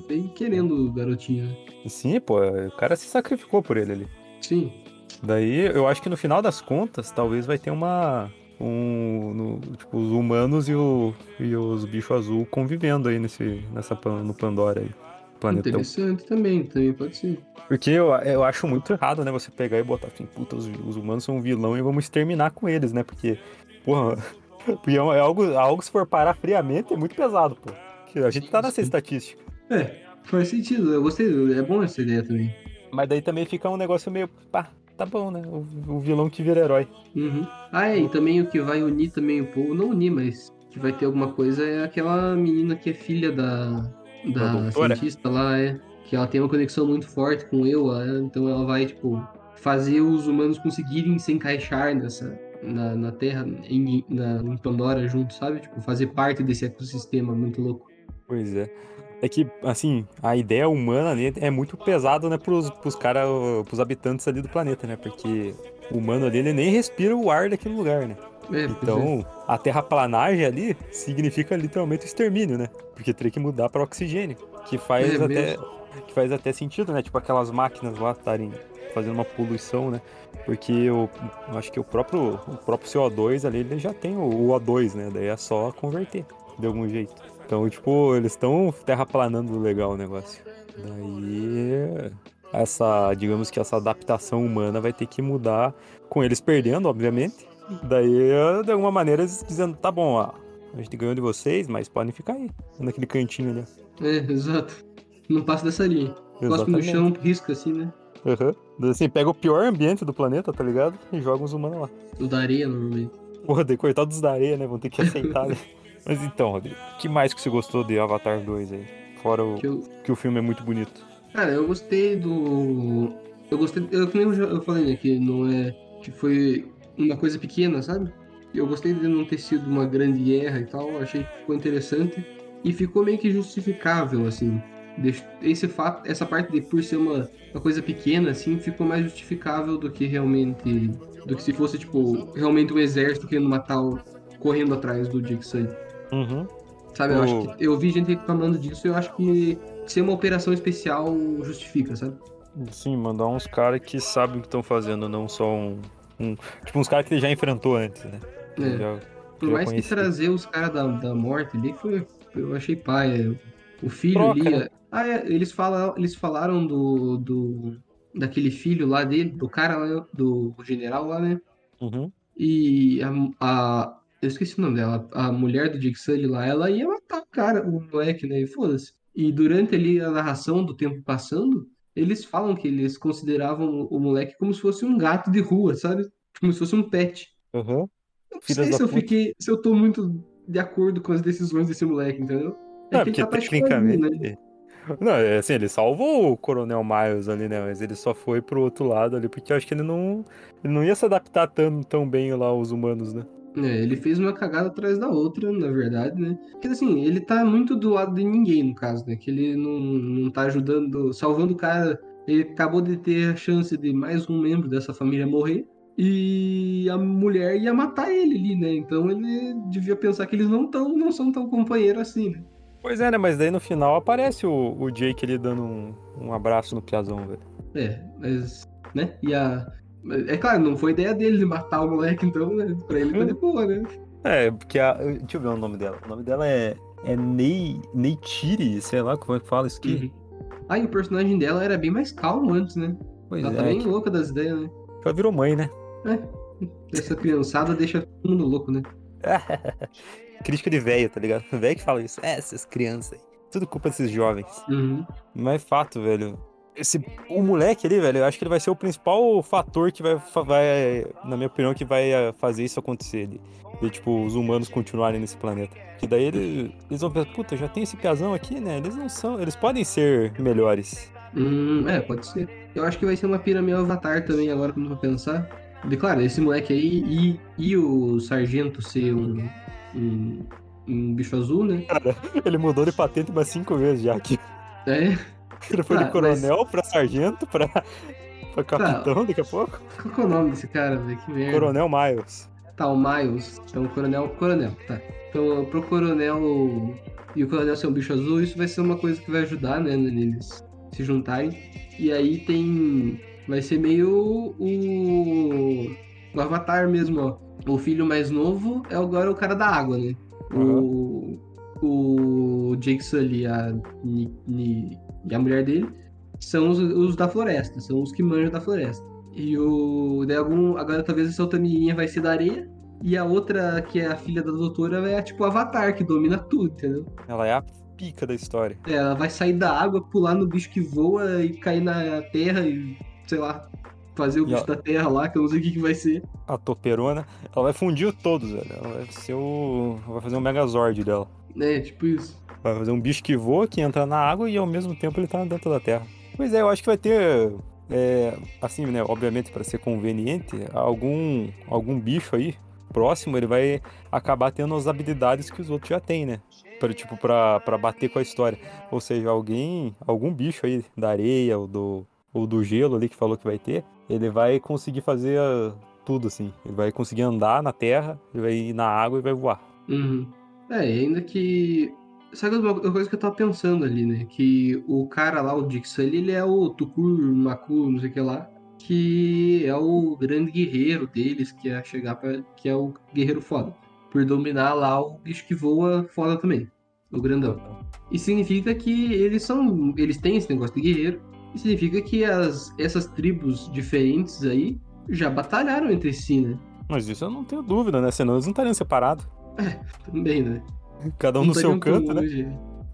bem querendo o garotinho, né? Sim, pô, o cara se sacrificou por ele ali. Sim. Daí eu acho que no final das contas, talvez vai ter uma. Um, no- tipo, os humanos e, o, e os bichos azul convivendo aí nesse, nessa, no Pandora aí. Planetão. Interessante também, também pode ser. Porque eu, eu acho muito errado, né? Você pegar e botar assim, puta, os, os humanos são um vilão e vamos exterminar com eles, né? Porque, porra, porque é é algo, algo se for parar friamente é muito pesado, pô. A gente tá nessa estatística. É, faz sentido. Eu gostei, é bom essa ideia também. Mas daí também fica um negócio meio, pá, tá bom, né? O, o vilão que vira herói. Uhum. Ah, é, e também o que vai unir também o povo, não unir, mas que vai ter alguma coisa é aquela menina que é filha da, Da cientista lá, é. Que ela tem uma conexão muito forte com eu, é, então ela vai, tipo, fazer os humanos conseguirem se encaixar nessa. Na, na Terra, em, na, em Pandora junto, sabe? Tipo, fazer parte desse ecossistema muito louco. Pois é. É que, assim, a ideia humana ali é muito pesado, né, pros, pros caras, pros habitantes ali do planeta, né? Porque o humano ali, ele nem respira o ar daquele lugar, né? É, pois é. Então, a terraplanagem ali significa literalmente o extermínio, né? Porque teria que mudar para oxigênio, que faz É até mesmo. que faz até sentido, né? Tipo aquelas máquinas lá estarem fazendo uma poluição, né? Porque eu, eu acho que o próprio o próprio CO2 ali ele já tem o, o O2, né? Daí é só converter de algum jeito. Então, tipo, eles estão terraplanando legal o negócio. Daí essa, digamos que essa adaptação humana vai ter que mudar com eles perdendo, obviamente. Daí, de alguma maneira, eles dizendo, tá bom, ó, a gente ganhou de vocês, mas podem ficar aí, naquele cantinho ali. É, exato. Não passa dessa linha. Cospe no chão, risca assim, né? Aham. Daí, Assim, pega o pior ambiente do planeta, tá ligado? E joga os humanos lá. O da areia, normalmente. Porra, daí coitados da areia, né? Vão ter que aceitar, né? Mas então, Rodrigo, o que mais que você gostou de Avatar 2 aí? Fora o Que eu, que o filme é muito bonito. Cara, eu gostei do. Eu gostei. Eu, nem eu, falei, né? Que não é. Que foi uma coisa pequena, sabe? Eu gostei de não ter sido uma grande guerra e tal. Achei que ficou interessante. E ficou meio que justificável, assim. Esse fato, essa parte de por ser uma, uma coisa pequena, assim, ficou mais justificável do que realmente. Do que se fosse, tipo, realmente um exército querendo matar o. correndo atrás do Sully. Uhum. Sabe, eu Oh. acho que eu vi gente reclamando disso, eu acho que ser uma operação especial justifica, sabe? Sim, mandar uns caras que sabem o que estão fazendo, não só um, um- Tipo, uns caras que ele já enfrentou antes, né? É. Já- Por já mais que trazer os caras da, da morte ali foi. Eu achei pai. O filho Troca, ali. né? Ah, é, eles, falam, eles falaram do, do. daquele filho lá dele, do cara lá, do general lá, né? Uhum. E a, a- eu esqueci o nome dela, a mulher do Jake Sully lá, ela ia matar o cara, o moleque, né? E foda-se. E durante ali a narração do tempo passando, eles falam que eles consideravam o moleque como se fosse um gato de rua, sabe? Como se fosse um pet. Uhum. Não Filhas sei se eu puta. fiquei, se eu tô muito de acordo com as decisões desse moleque, entendeu? Não, que ele porque tá tecnicamente. né? Não, é assim, ele salvou o Coronel Miles ali, né? Mas ele só foi pro outro lado ali, porque eu acho que ele não. Ele não ia se adaptar tão, tão bem lá aos humanos, né? É, ele fez uma cagada atrás da outra, na verdade, né? Porque assim, ele tá muito do lado de ninguém, no caso, né? Que ele não, não tá ajudando, salvando o cara. Ele acabou de ter a chance de mais um membro dessa família morrer. E a mulher ia matar ele ali, né? Então ele devia pensar que eles não, tão, não são tão companheiros assim, né? Pois é, né? Mas daí no final aparece o, o Jake ali dando um, um abraço no Piazão, velho. É, mas, né? E a. É claro, não foi ideia dele de matar o moleque, então, né? Pra ele tá de boa, né? É, porque a. Deixa eu ver o nome dela. O nome dela é. É Nei. Neytiri, sei lá como é que fala isso aqui. Uhum. Ah, e o personagem dela era bem mais calmo antes, né? Pois Ela é, tá bem que louca das ideias, né? ela virou mãe, né? Essa criançada deixa todo mundo louco, né? Crítica de velho, tá ligado? Velho que fala isso. É, essas crianças aí. Tudo culpa desses jovens. Uhum. Mas é fato, velho. Esse, o moleque ali, velho, eu acho que ele vai ser o principal fator que vai, vai na minha opinião, que vai eh, fazer isso acontecer. De, de, tipo, os humanos continuarem nesse planeta. Que daí ele- eles vão pensar, puta, já tem esse piazão aqui, né? Eles não são. Eles podem ser melhores. Hum, é, pode ser. Eu acho que vai ser uma pira meio Avatar também, agora quando eu vou pensar. De, claro, esse moleque aí e, e o sargento ser um, um, um bicho azul, né? Ele mudou de patente umas cinco vezes já aqui. É. Ele foi de coronel pra sargento, pra, pra capitão daqui a pouco. Qual que é o nome desse cara, velho? Que merda. Coronel Miles. Tá, o Miles. Então, coronel. Coronel, tá. Então, pro coronel e o coronel ser um bicho azul, isso vai ser uma coisa que vai ajudar, né, neles se juntarem. E aí tem. Vai ser meio o. O Avatar mesmo, ó. O filho mais novo é agora o cara da água, né? O. O Jake Sully a, Ni- Ni- e a mulher dele são os, os da floresta, são os que manjam da floresta. E o. Daí algum, agora talvez essa outra menininha vai ser da areia. E a outra, que é a filha da doutora, é tipo o Avatar, que domina tudo, entendeu? Ela é a pica da história. É, ela vai sair da água, pular no bicho que voa e cair na terra e, sei lá, fazer o E bicho ela- da terra lá, que eu não sei o que, que vai ser. A toperona. Ela vai fundir todos, velho. Ela vai ser o. Vai fazer um Megazord dela. É, tipo isso. Vai fazer um bicho que voa, que entra na água e ao mesmo tempo ele tá dentro da terra. Pois é, eu acho que vai ter. é, assim, né? Obviamente, para ser conveniente, algum, algum bicho aí próximo ele vai acabar tendo as habilidades que os outros já têm, né? Pra, tipo, pra, pra bater com a história. Ou seja, alguém. Algum bicho aí da areia ou do, ou do gelo ali que falou que vai ter, ele vai conseguir fazer ah, tudo assim. Ele vai conseguir andar na terra, ele vai ir na água e vai voar. Uhum. É, ainda que. Sabe uma coisa que eu tava pensando ali, né? Que o cara lá, o Dixon, ele, é o Tukur, Maku, não sei o que lá, que é o grande guerreiro deles, que é chegar pra. que é o guerreiro foda. Por dominar lá o bicho que voa foda também. O grandão. E significa que eles são. Eles têm esse negócio de guerreiro. E significa que as, essas tribos diferentes aí já batalharam entre si, né? Mas isso eu não tenho dúvida, né? Senão eles não estariam separados. Também, né? Cada um Não no seu estariam tão canto, né? longe.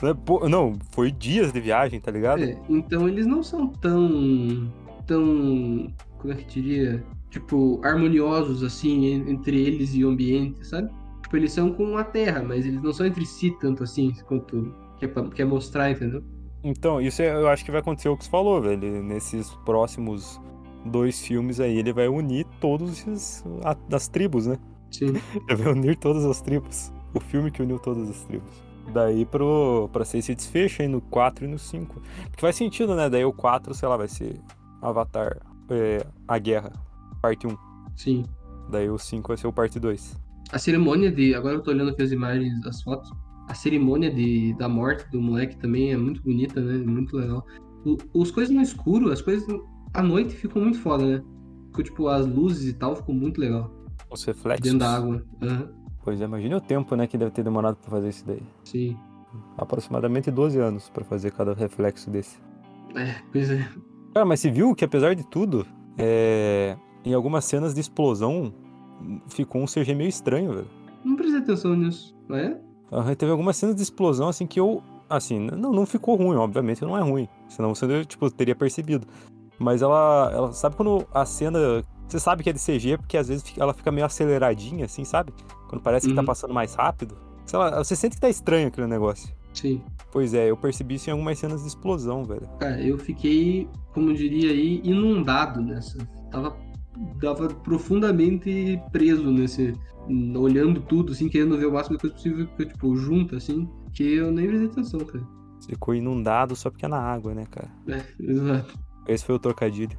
Né, Não, foi dias de viagem, tá ligado? É, então eles não são tão. tão. como é que diria? Tipo, harmoniosos assim en- entre eles e o ambiente, sabe? Tipo, eles são com a Terra, mas eles não são entre si tanto assim quanto quer, quer mostrar, entendeu? Então, isso é- eu acho que vai acontecer o que você falou, velho. Nesses próximos dois filmes aí, ele vai unir todos esses. as tribos, né? Sim. Vai unir todas as tribos. O filme que uniu todas as tribos. Daí pro, pra ser esse desfecho aí no 4 e no 5. Porque faz sentido, né? Daí o 4, sei lá, vai ser Avatar, é, A Guerra, parte 1. Sim. Daí o 5 vai ser o parte 2. A cerimônia de. Agora eu tô olhando aqui as imagens, as fotos. A cerimônia de, da morte do moleque também é muito bonita, né? Muito legal. O- os coisas no escuro, as coisas à noite ficam muito foda, né? Ficou, tipo, as luzes e tal, ficou muito legal. Os reflexos. Dentro da água. Aham, Pois é, imagine o tempo, né, que deve ter demorado pra fazer isso daí. sim. Aproximadamente 12 anos pra fazer cada reflexo desse. É, pois é. Cara, mas você viu que apesar de tudo, é, em algumas cenas de explosão, ficou um CG meio estranho, velho. Não prestei atenção nisso, não é? Aham, Teve algumas cenas de explosão, assim, que eu. Assim, não, não ficou ruim, obviamente não é ruim. Senão você, tipo, teria percebido. Mas ela. ela sabe quando a cena. Você sabe que é de CG porque às vezes ela fica meio aceleradinha, assim, sabe? Quando parece que tá Uhum. passando mais rápido. Sei lá, você sente que tá estranho aquele negócio. Sim. Pois é, eu percebi isso em algumas cenas de explosão, velho. Cara, eu fiquei, como diria aí, inundado nessa. Tava, tava profundamente preso nesse. Olhando tudo, assim, querendo ver o máximo de coisa possível, tipo, junto, assim, que eu nem prestei atenção, cara. Você ficou inundado só porque é na água, né, cara? É, exato. Esse foi o trocadilho.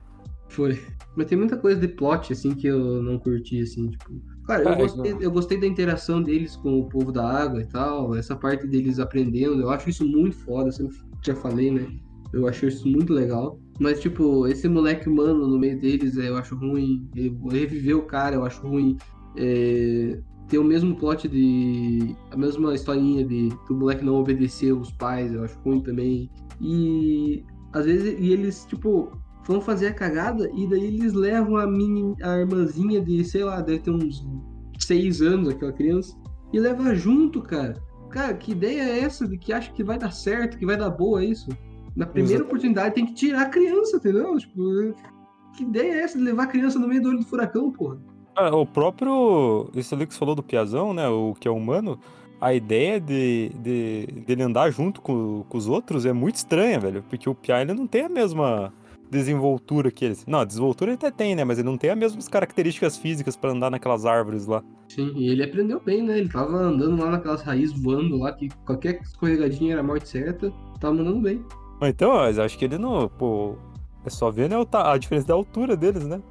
Foi. Mas tem muita coisa de plot, assim, que eu não curti, assim, tipo. Claro, eu Ah, gostei, eu gostei da interação deles com o povo da água e tal, essa parte deles aprendendo, eu acho isso muito foda, eu sempre já falei, né? Eu acho isso muito legal. Mas, tipo, esse moleque humano no meio deles, é, eu acho ruim. Reviver o cara, eu acho ruim. É, ter o mesmo plot de. a mesma historinha de do moleque não obedecer os pais, eu acho ruim também. E às vezes e eles, tipo, vão fazer a cagada e daí eles levam a mini, a irmãzinha de, sei lá, deve ter uns seis anos aquela criança, e leva junto, cara. Cara, que ideia é essa de que acha que vai dar certo, que vai dar boa isso? Na primeira Exato. oportunidade tem que tirar a criança, entendeu? Tipo, que ideia é essa de levar a criança no meio do olho do furacão, porra? Ah, o próprio. Esse ali que você falou do Piazão, né? O que é humano. a ideia de, de dele andar junto com, com os outros é muito estranha, velho. Porque o Pia ele não tem a mesma desenvoltura que eles. Não, a desenvoltura ele até tem, né? Mas ele não tem as mesmas características físicas pra andar naquelas árvores lá. Sim, e ele aprendeu bem, né? Ele tava andando lá naquelas raízes voando lá, que qualquer escorregadinha era morte certa. Tava andando bem. Então, mas acho que ele não. Pô, é só ver né, a diferença da altura deles, né?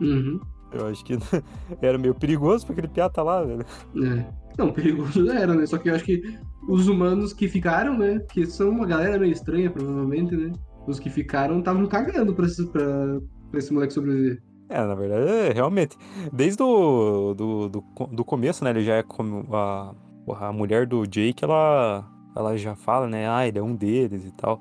Uhum. Eu acho que era meio perigoso pra aquele piá tá lá, velho. É. Não, perigoso era, né? Só que eu acho que os humanos que ficaram, né? Que são uma galera meio estranha, provavelmente, né? Os que ficaram estavam cagando pra esse, pra, pra esse moleque sobreviver. É, na verdade, é, realmente. Desde o do, do, do começo, né? Ele já é como. A, a mulher do Jake, ela, ela já fala, né? Ah, ele é um deles e tal.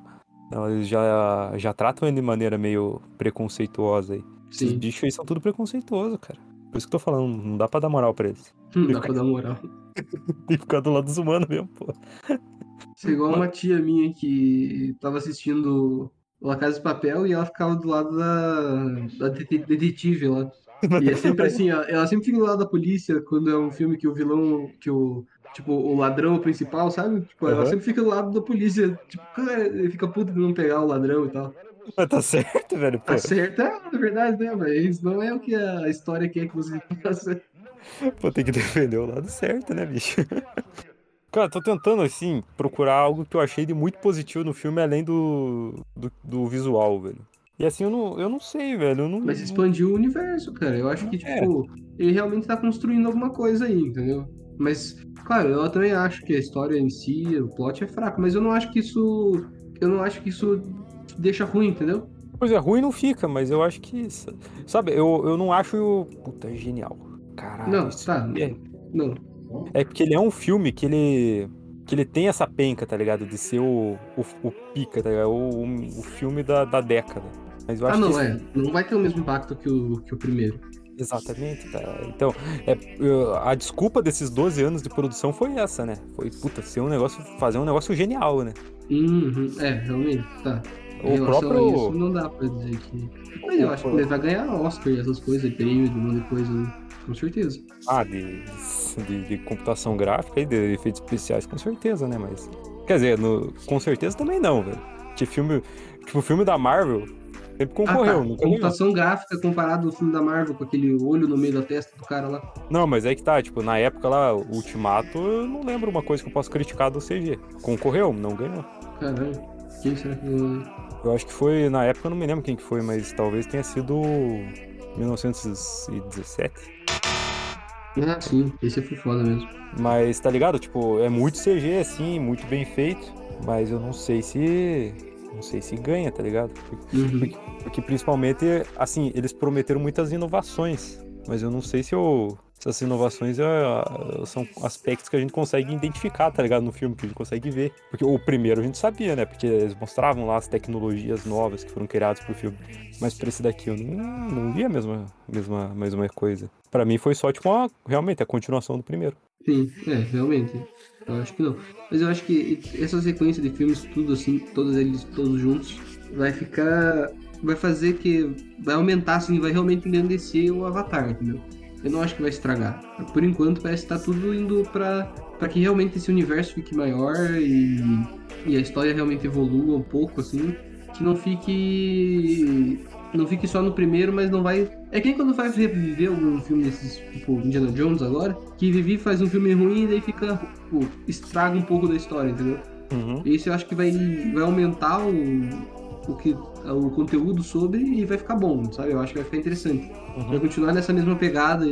Elas já, já tratam ele de maneira meio preconceituosa aí. Esses Sim. bichos aí são tudo preconceituoso, cara. Por isso que eu tô falando, não dá pra dar moral pra eles. Hum, dá pra dar moral. Tem que ficar do lado dos humanos mesmo, pô. Isso é igual uma tia minha que tava assistindo La Casa de Papel e ela ficava do lado da, da dete- detetive lá. E é sempre assim, ela, ela sempre fica do lado da polícia quando é um filme que o vilão, que o, tipo, o ladrão principal, sabe? Tipo, ela Aham. sempre fica do lado da polícia, tipo, fica puto de não pegar o ladrão e tal. Mas tá certo, velho. Pô, Tá certo, é, na verdade, né, mas não é o que a história quer que você faça. pô, tem que defender o lado certo, né, bicho? Cara, tô tentando, assim, procurar algo que eu achei de muito positivo no filme, além do, do, do visual, velho. E assim, eu não, eu não sei, velho. Não, Mas expandiu o universo, cara. Eu acho que, tipo, ele realmente tá construindo alguma coisa aí, entendeu? Mas, claro, eu também acho que a história em si, o plot é fraco, mas eu não acho que isso. Eu não acho que isso deixa ruim, entendeu? Pois é, ruim não fica, mas eu acho que. Sabe, eu, eu não acho. Puta, genial. Caralho. não, isso tá. é, Não. É porque ele é um filme que ele. Que ele tem essa penca, tá ligado? De ser o, o, o pica, tá ligado? O, o filme da, da década. Mas eu acho Ah, não, que. é. Não vai ter o mesmo impacto que o, que o primeiro. Exatamente, tá? Então, é, a desculpa desses 12 anos de produção foi essa, né? Foi, puta, ser um negócio, fazer um negócio genial, né? Uhum, é, realmente, tá. Em O relação próprio- isso, não dá pra dizer que. Mas eu acho que ele vai ganhar Oscar e essas coisas, prêmio, de um monte de coisa, né? Com certeza. Ah, de, de, de computação gráfica e de efeitos especiais, com certeza, né? Mas. Quer dizer, no- com certeza também não, velho. Que filme. Tipo, o filme da Marvel sempre concorreu, ah, tá. ganhou. Computação gráfica comparado ao filme da Marvel com aquele olho no meio da testa do cara lá. Não, mas é que tá, tipo, na época lá, Ultimato, eu não lembro uma coisa que eu posso criticar do CG. Concorreu, não ganhou. Caralho, quem será que ganhou? Eu acho que foi, na época eu não me lembro quem que foi, mas talvez tenha sido 1917. Ah, sim, esse foi foda mesmo. Mas tá ligado? Tipo, é muito CG, assim, muito bem feito. Mas eu não sei se. Não sei se ganha, tá ligado? Porque, Uhum. porque principalmente, assim, eles prometeram muitas inovações. Mas eu não sei se eu. Essas inovações é, são aspectos que a gente consegue identificar, tá ligado? No filme, que a gente consegue ver. Porque o primeiro a gente sabia, né? Porque eles mostravam lá as tecnologias novas que foram criadas pro filme. Mas pra esse daqui eu não, não vi a mesma, mesma, mesma coisa. Pra mim foi só, tipo, uma, realmente a continuação do primeiro. Sim, é, realmente. Eu acho que não. Mas eu acho que essa sequência de filmes, tudo assim, todos eles, todos juntos, vai ficar. Vai fazer que. Vai aumentar, assim, vai realmente engrandecer o Avatar, entendeu? Eu não acho que vai estragar. Por enquanto, parece que tá tudo indo pra, pra que realmente esse universo fique maior e, e a história realmente evolua um pouco, assim. Que não fique. Não fique só no primeiro, mas não vai. É que nem quando vai reviver algum filme desses, tipo Indiana Jones agora, que Vivi faz um filme ruim e daí fica. Tipo, estraga um pouco da história, entendeu? Uhum. Esse eu acho que vai, vai aumentar o, o, que, o conteúdo sobre e vai ficar bom, sabe? Eu acho que vai ficar interessante. Vai Uhum. continuar nessa mesma pegada,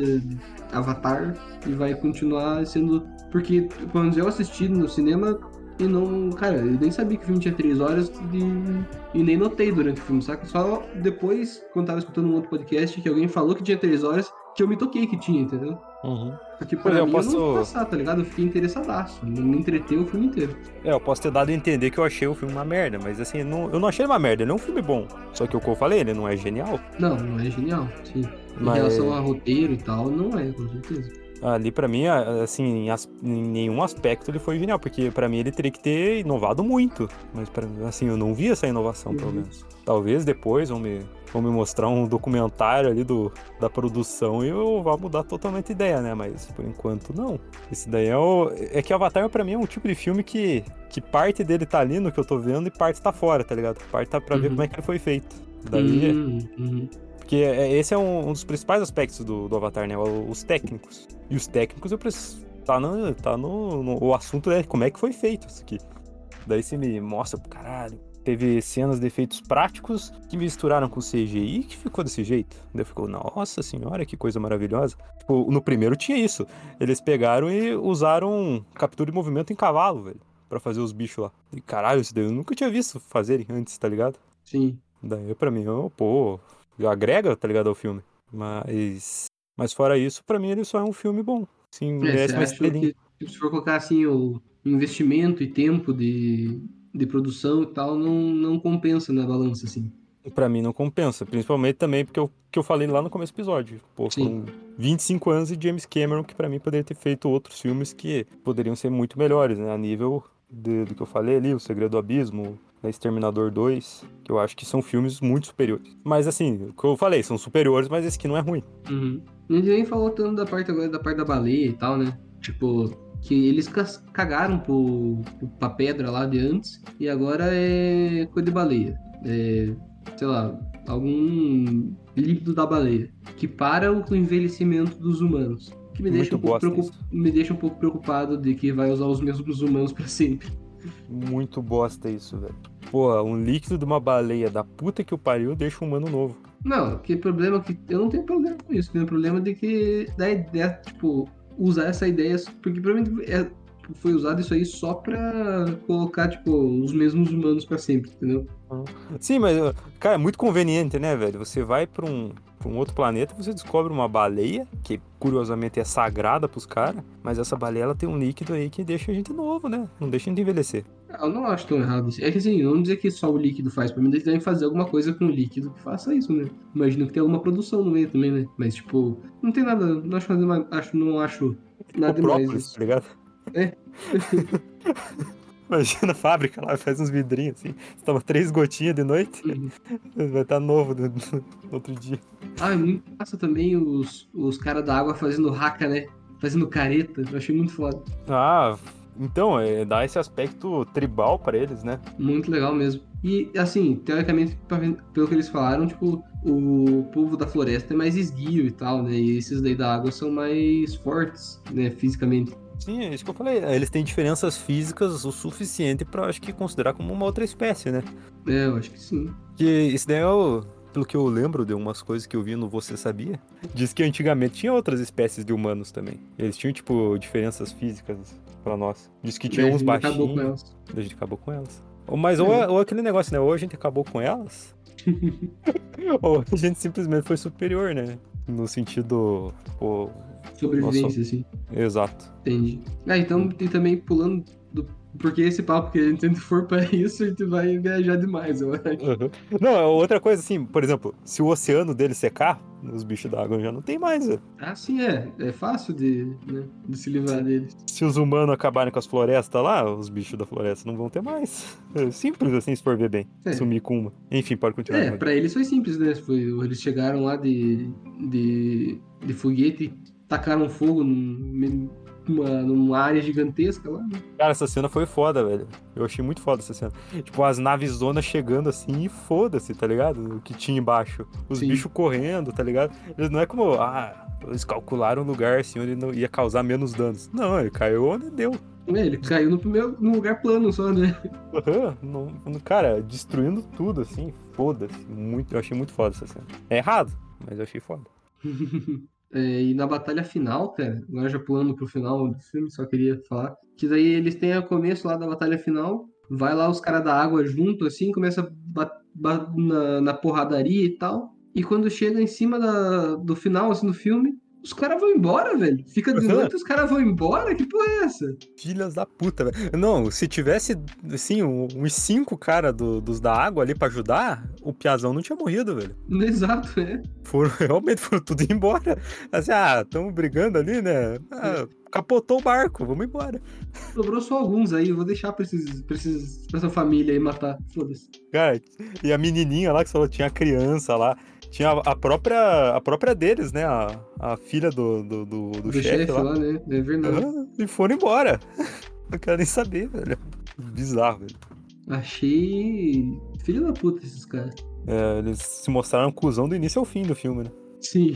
Avatar, e vai continuar sendo. Porque, menos eu assisti no cinema e não. Cara, eu nem sabia que o filme tinha três horas e, e nem notei durante o filme, saca? Só depois, quando tava escutando um outro podcast, que alguém falou que tinha três horas, que eu me toquei que tinha, entendeu? Uhum. Porque pra é, eu mim posso- eu não passar, tá ligado? Eu fiquei interessadaço. Me entreteu o filme inteiro. É, eu posso ter dado a entender que eu achei o filme uma merda, mas assim, não, eu não achei ele uma merda, ele é um filme bom. Só que o que eu falei, ele não é genial. Não, não é genial, sim. Em Mas- relação a roteiro e tal, não é, com certeza. Ali, pra mim, assim, em, nenhum aspecto ele foi genial, porque pra mim ele teria que ter inovado muito. Mas, pra, assim, eu não vi essa inovação, pelo Uhum. menos. Talvez depois vão me, vão me mostrar um documentário ali do, da produção e eu vá mudar totalmente a ideia, né? Mas, por enquanto, não. Esse daí é o... É que Avatar, pra mim, é um tipo de filme que, que parte dele tá ali no que eu tô vendo e parte tá fora, tá ligado? Parte tá pra ver Uhum. como é que ele foi feito. Daí... Hum, uhum. Porque é- esse é um, um dos principais aspectos do, do Avatar, né? Os técnicos. E os técnicos, eu preciso. Tá no. Tá no, no- o assunto é como é que foi feito isso aqui. Daí você me mostra, caralho. Teve cenas de efeitos práticos que misturaram com CGI que ficou desse jeito. Daí ficou, nossa senhora, que coisa maravilhosa. Tipo, no primeiro tinha isso. Eles pegaram e usaram captura de movimento em cavalo, velho. Pra fazer os bichos lá. E caralho, isso daí eu nunca tinha visto fazerem antes, tá ligado? Sim. Daí pra mim, eu, pô, agrega, tá ligado, ao filme. Mas. Mas fora isso, pra mim ele só é um filme bom. Sim, É, merece acha estrelinha. que tipo, se for colocar assim o investimento e tempo de, de produção e tal, não, não compensa na balança, assim. Pra mim não compensa. Principalmente também porque eu, que eu falei lá no começo do episódio. Pô, Sim. foram 25 anos de James Cameron que pra mim poderia ter feito outros filmes que poderiam ser muito melhores, né? A nível de- do que eu falei ali, O Segredo do Abismo, né, Exterminador 2, que eu acho que são filmes muito superiores. Mas assim, o que eu falei, são superiores, mas esse aqui não é ruim. Uhum. A gente nem falou tanto da parte agora da parte da baleia e tal, né? Tipo, que eles cagaram pro, pra pedra lá de antes e agora é coisa de baleia. É, sei lá, algum líquido da baleia que para o envelhecimento dos humanos. Que me deixa, um pouco me deixa um pouco preocupado de que vai usar os mesmos humanos pra sempre. Muito bosta isso, velho. Pô, um líquido de uma baleia da puta que o pariu deixa um humano novo. Não, que problema que. Eu não tenho problema com isso. Tenho problema de que da ideia, tipo, usar essa ideia. Porque provavelmente é, foi usado isso aí só pra colocar, tipo, os mesmos humanos pra sempre, entendeu? Sim, mas, cara, é muito conveniente, né, velho? Você vai pra um, pra um outro planeta, você descobre uma baleia, que curiosamente é sagrada pros caras, mas essa baleia ela tem um líquido aí que deixa a gente novo, né? Não deixa a gente envelhecer. Ah, Eu não acho tão errado isso. É que assim, não dizer que só o líquido faz. Pra mim, eles devem fazer alguma coisa com o líquido que faça isso, né? Imagino que tem alguma produção no meio também, né? Mas, tipo, não tem nada. Não acho, nada- acho, não acho nada demais própolis, isso. tá ligado? É. Imagina a fábrica lá, faz uns vidrinhos assim. Você toma três gotinhas de noite, Uhum. vai estar novo no, no outro dia. Ah, é muito massa também os, os caras da água fazendo raca, né? Fazendo careta. Eu achei muito foda. Ah, então, é, dá esse aspecto tribal pra eles, né? Muito legal mesmo. E, assim, teoricamente, pelo que eles falaram, tipo, o povo da floresta é mais esguio e tal, né? E esses daí da água são mais fortes, né? Fisicamente. Sim, é isso que eu falei. Eles têm diferenças físicas o suficiente pra, acho que, considerar como uma outra espécie, né? É, eu acho que sim. Que isso daí é o... Pelo que eu lembro de umas coisas que eu vi no Você Sabia, diz que antigamente tinha outras espécies de humanos também. Eles tinham, tipo, diferenças físicas pra nós. Diz que tinha É, a uns gente acabou com baixinhos. elas. A gente acabou com elas. Ou- Mas ou, é- ou aquele negócio, né? Ou a gente acabou com elas, ou a gente simplesmente foi superior, né? No sentido. Pô, Sobrevivência, assim. exato. Entendi. Ah, então, e também pulando do. Porque esse papo que a gente for pra isso, a gente vai viajar demais, eu acho. Uhum. Não, é outra coisa assim, por exemplo, se o oceano dele secar, os bichos d'água já não tem mais. velho. Ah, sim, é. É fácil de, né, de se livrar deles. Se os humanos acabarem com as florestas lá, os bichos da floresta não vão ter mais. É simples assim, se for ver bem. É. Sumir com uma. Enfim, pode continuar. É, pra eles foi simples, né? Foi, eles chegaram lá de, de, de foguete, tacaram fogo num- numa, numa área gigantesca lá. né? Cara, essa cena foi foda, velho. Eu achei muito foda essa cena. Tipo, as naves zonas chegando assim e foda-se, tá ligado? O que tinha embaixo. Os Sim. bichos correndo, tá ligado? Eles não é como, ah, eles calcularam um lugar assim onde não ia causar menos danos. Não, ele caiu onde deu. É, ele caiu no primeiro no lugar plano só, né? Aham, não- não- cara, destruindo tudo assim, foda-se. Muito, eu achei muito foda essa cena. É errado, mas eu achei foda. É, e na batalha final, cara, agora já pulando pro final do filme, só queria falar, que daí eles têm o começo lá da batalha final, vai lá os caras da água junto, assim, começa na, na porradaria e tal, e quando chega em cima da, do final, assim, do filme, Os caras vão embora, velho. Fica de noite, os caras vão embora? Que porra é essa? Filhas da puta, velho. Não, se tivesse, assim, uns cinco caras do, dos da água ali pra ajudar, o Piazão não tinha morrido, velho. Exato, é. Foram, realmente foram tudo embora. Assim, ah, tamo brigando ali, né? Ah, capotou o barco, vamos embora. Sobrou só alguns aí, eu vou deixar pra, esses, pra, esses, pra essa família aí matar. Foda-se. Cara, e a menininha lá que falou, tinha criança lá. Tinha a própria, a própria deles, né? A, a filha do, do, do, do, Do chefe chefe lá. lá, né? É verdade. E foram embora. Não quero nem saber, velho. Bizarro, velho. Achei. Filho da puta esses caras. É, eles se mostraram cuzão do início ao fim do filme, né? Sim.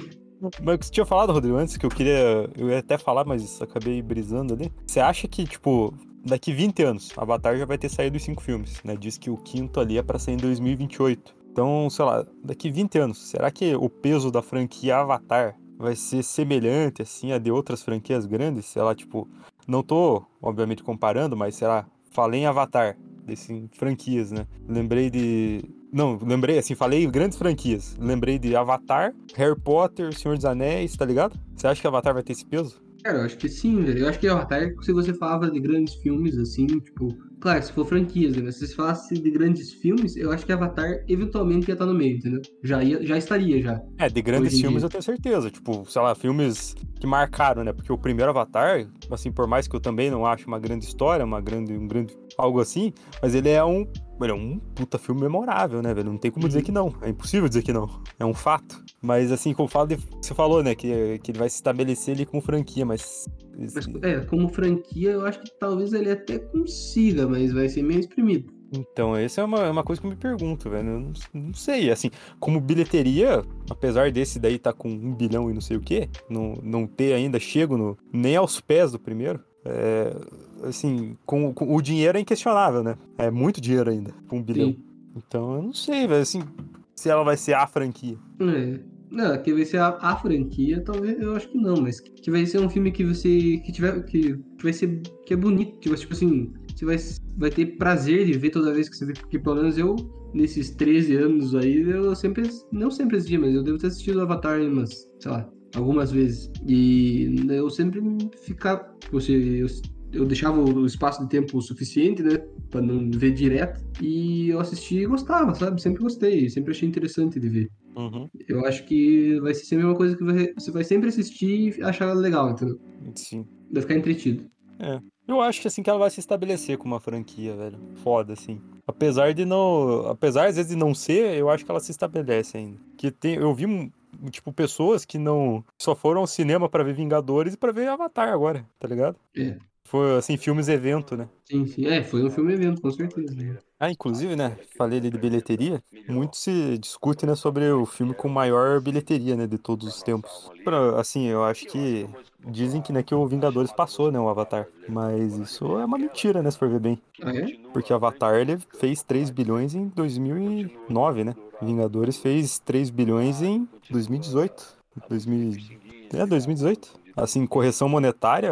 Mas o que você tinha falado, Rodrigo, antes, que eu queria. Eu ia até falar, mas acabei brisando ali. Você acha que, tipo, daqui 20 anos, Avatar já vai ter saído os cinco filmes, né? Diz que o quinto ali é pra sair em 2028. Então, sei lá, daqui 20 anos, será que o peso da franquia Avatar vai ser semelhante, assim, a de outras franquias grandes? Sei lá, tipo, não tô, obviamente, comparando, mas será, falei em Avatar, desse franquias, né? Lembrei de. Não, lembrei, assim, falei grandes franquias. Lembrei de Avatar, Harry Potter, Senhor dos Anéis, tá ligado? Você acha que Avatar vai ter esse peso? Cara, eu acho que sim, velho. Eu acho que Avatar, se você falava de grandes filmes, assim, tipo. Claro, se for franquias, né? Mas se você falasse de grandes filmes, eu acho que Avatar eventualmente ia estar no meio, entendeu? Já, ia, já estaria, já. É, de grandes filmes dia. eu tenho certeza. Tipo, sei lá, filmes que marcaram, né? Porque o primeiro Avatar, assim, por mais que eu também não ache uma grande história, uma grande, um grande algo assim, mas ele é um, ele é um puta filme memorável, né, velho? Não tem como dizer que não. É impossível dizer que não. É um fato. Mas assim, como fala você falou, né, que, que ele vai se estabelecer ali como franquia, mas Mas, é, como franquia, eu acho que talvez ele até consiga, mas vai ser meio exprimido. Então, essa é uma, é uma coisa que eu me pergunto, velho. Eu não, não sei, assim, como bilheteria, apesar desse daí tá com um bilhão e não sei o quê, não, não ter ainda chego no, nem aos pés do primeiro, é, assim, com, com- o dinheiro é inquestionável, né? É muito dinheiro ainda, com um bilhão. Sim. Então, eu não sei, velho, assim, se ela vai ser a franquia. É. Não, que vai ser a, a franquia, talvez eu acho que não, mas que, que vai ser um filme que você. que tiver. que, que vai ser. que é bonito, que vai, tipo assim, você vai, vai ter prazer de ver toda vez que você vê, porque pelo menos eu, nesses 13 anos aí, eu sempre. não sempre assisti, mas eu devo ter assistido Avatar umas, sei lá, algumas vezes. E eu sempre ficava. Você, eu, eu deixava o espaço de tempo suficiente, né? Pra não ver direto. E eu assisti e gostava, sabe? Sempre gostei, sempre achei interessante de ver. Uhum. Eu acho que vai ser sempre uma coisa que você vai sempre assistir e achar legal, entendeu? Sim. Vai ficar entretido. Eu acho que assim que ela vai se estabelecer como uma franquia, velho. Foda, assim. Apesar de não. Apesar às vezes de não ser, eu acho que ela se estabelece ainda. Que tem, eu vi, tipo, pessoas que não. só foram ao cinema pra ver Vingadores e pra ver Avatar agora, tá ligado? É. Foi assim, filmes evento, né? Sim, sim. É, foi um filme evento, com certeza. Ah, inclusive, né? Falei ali de bilheteria. Muito se discute, né, sobre o filme com maior bilheteria, né, de todos os tempos. Pra- assim, eu acho que dizem que, né, que o Vingadores passou, né, o Avatar. Mas isso é uma mentira, né, se for ver bem. Ah, é? Porque Avatar ele fez 3 bilhões em 2009, né? Vingadores fez 3 bilhões em 2018. 2000... É, 2018. Assim, correção monetária,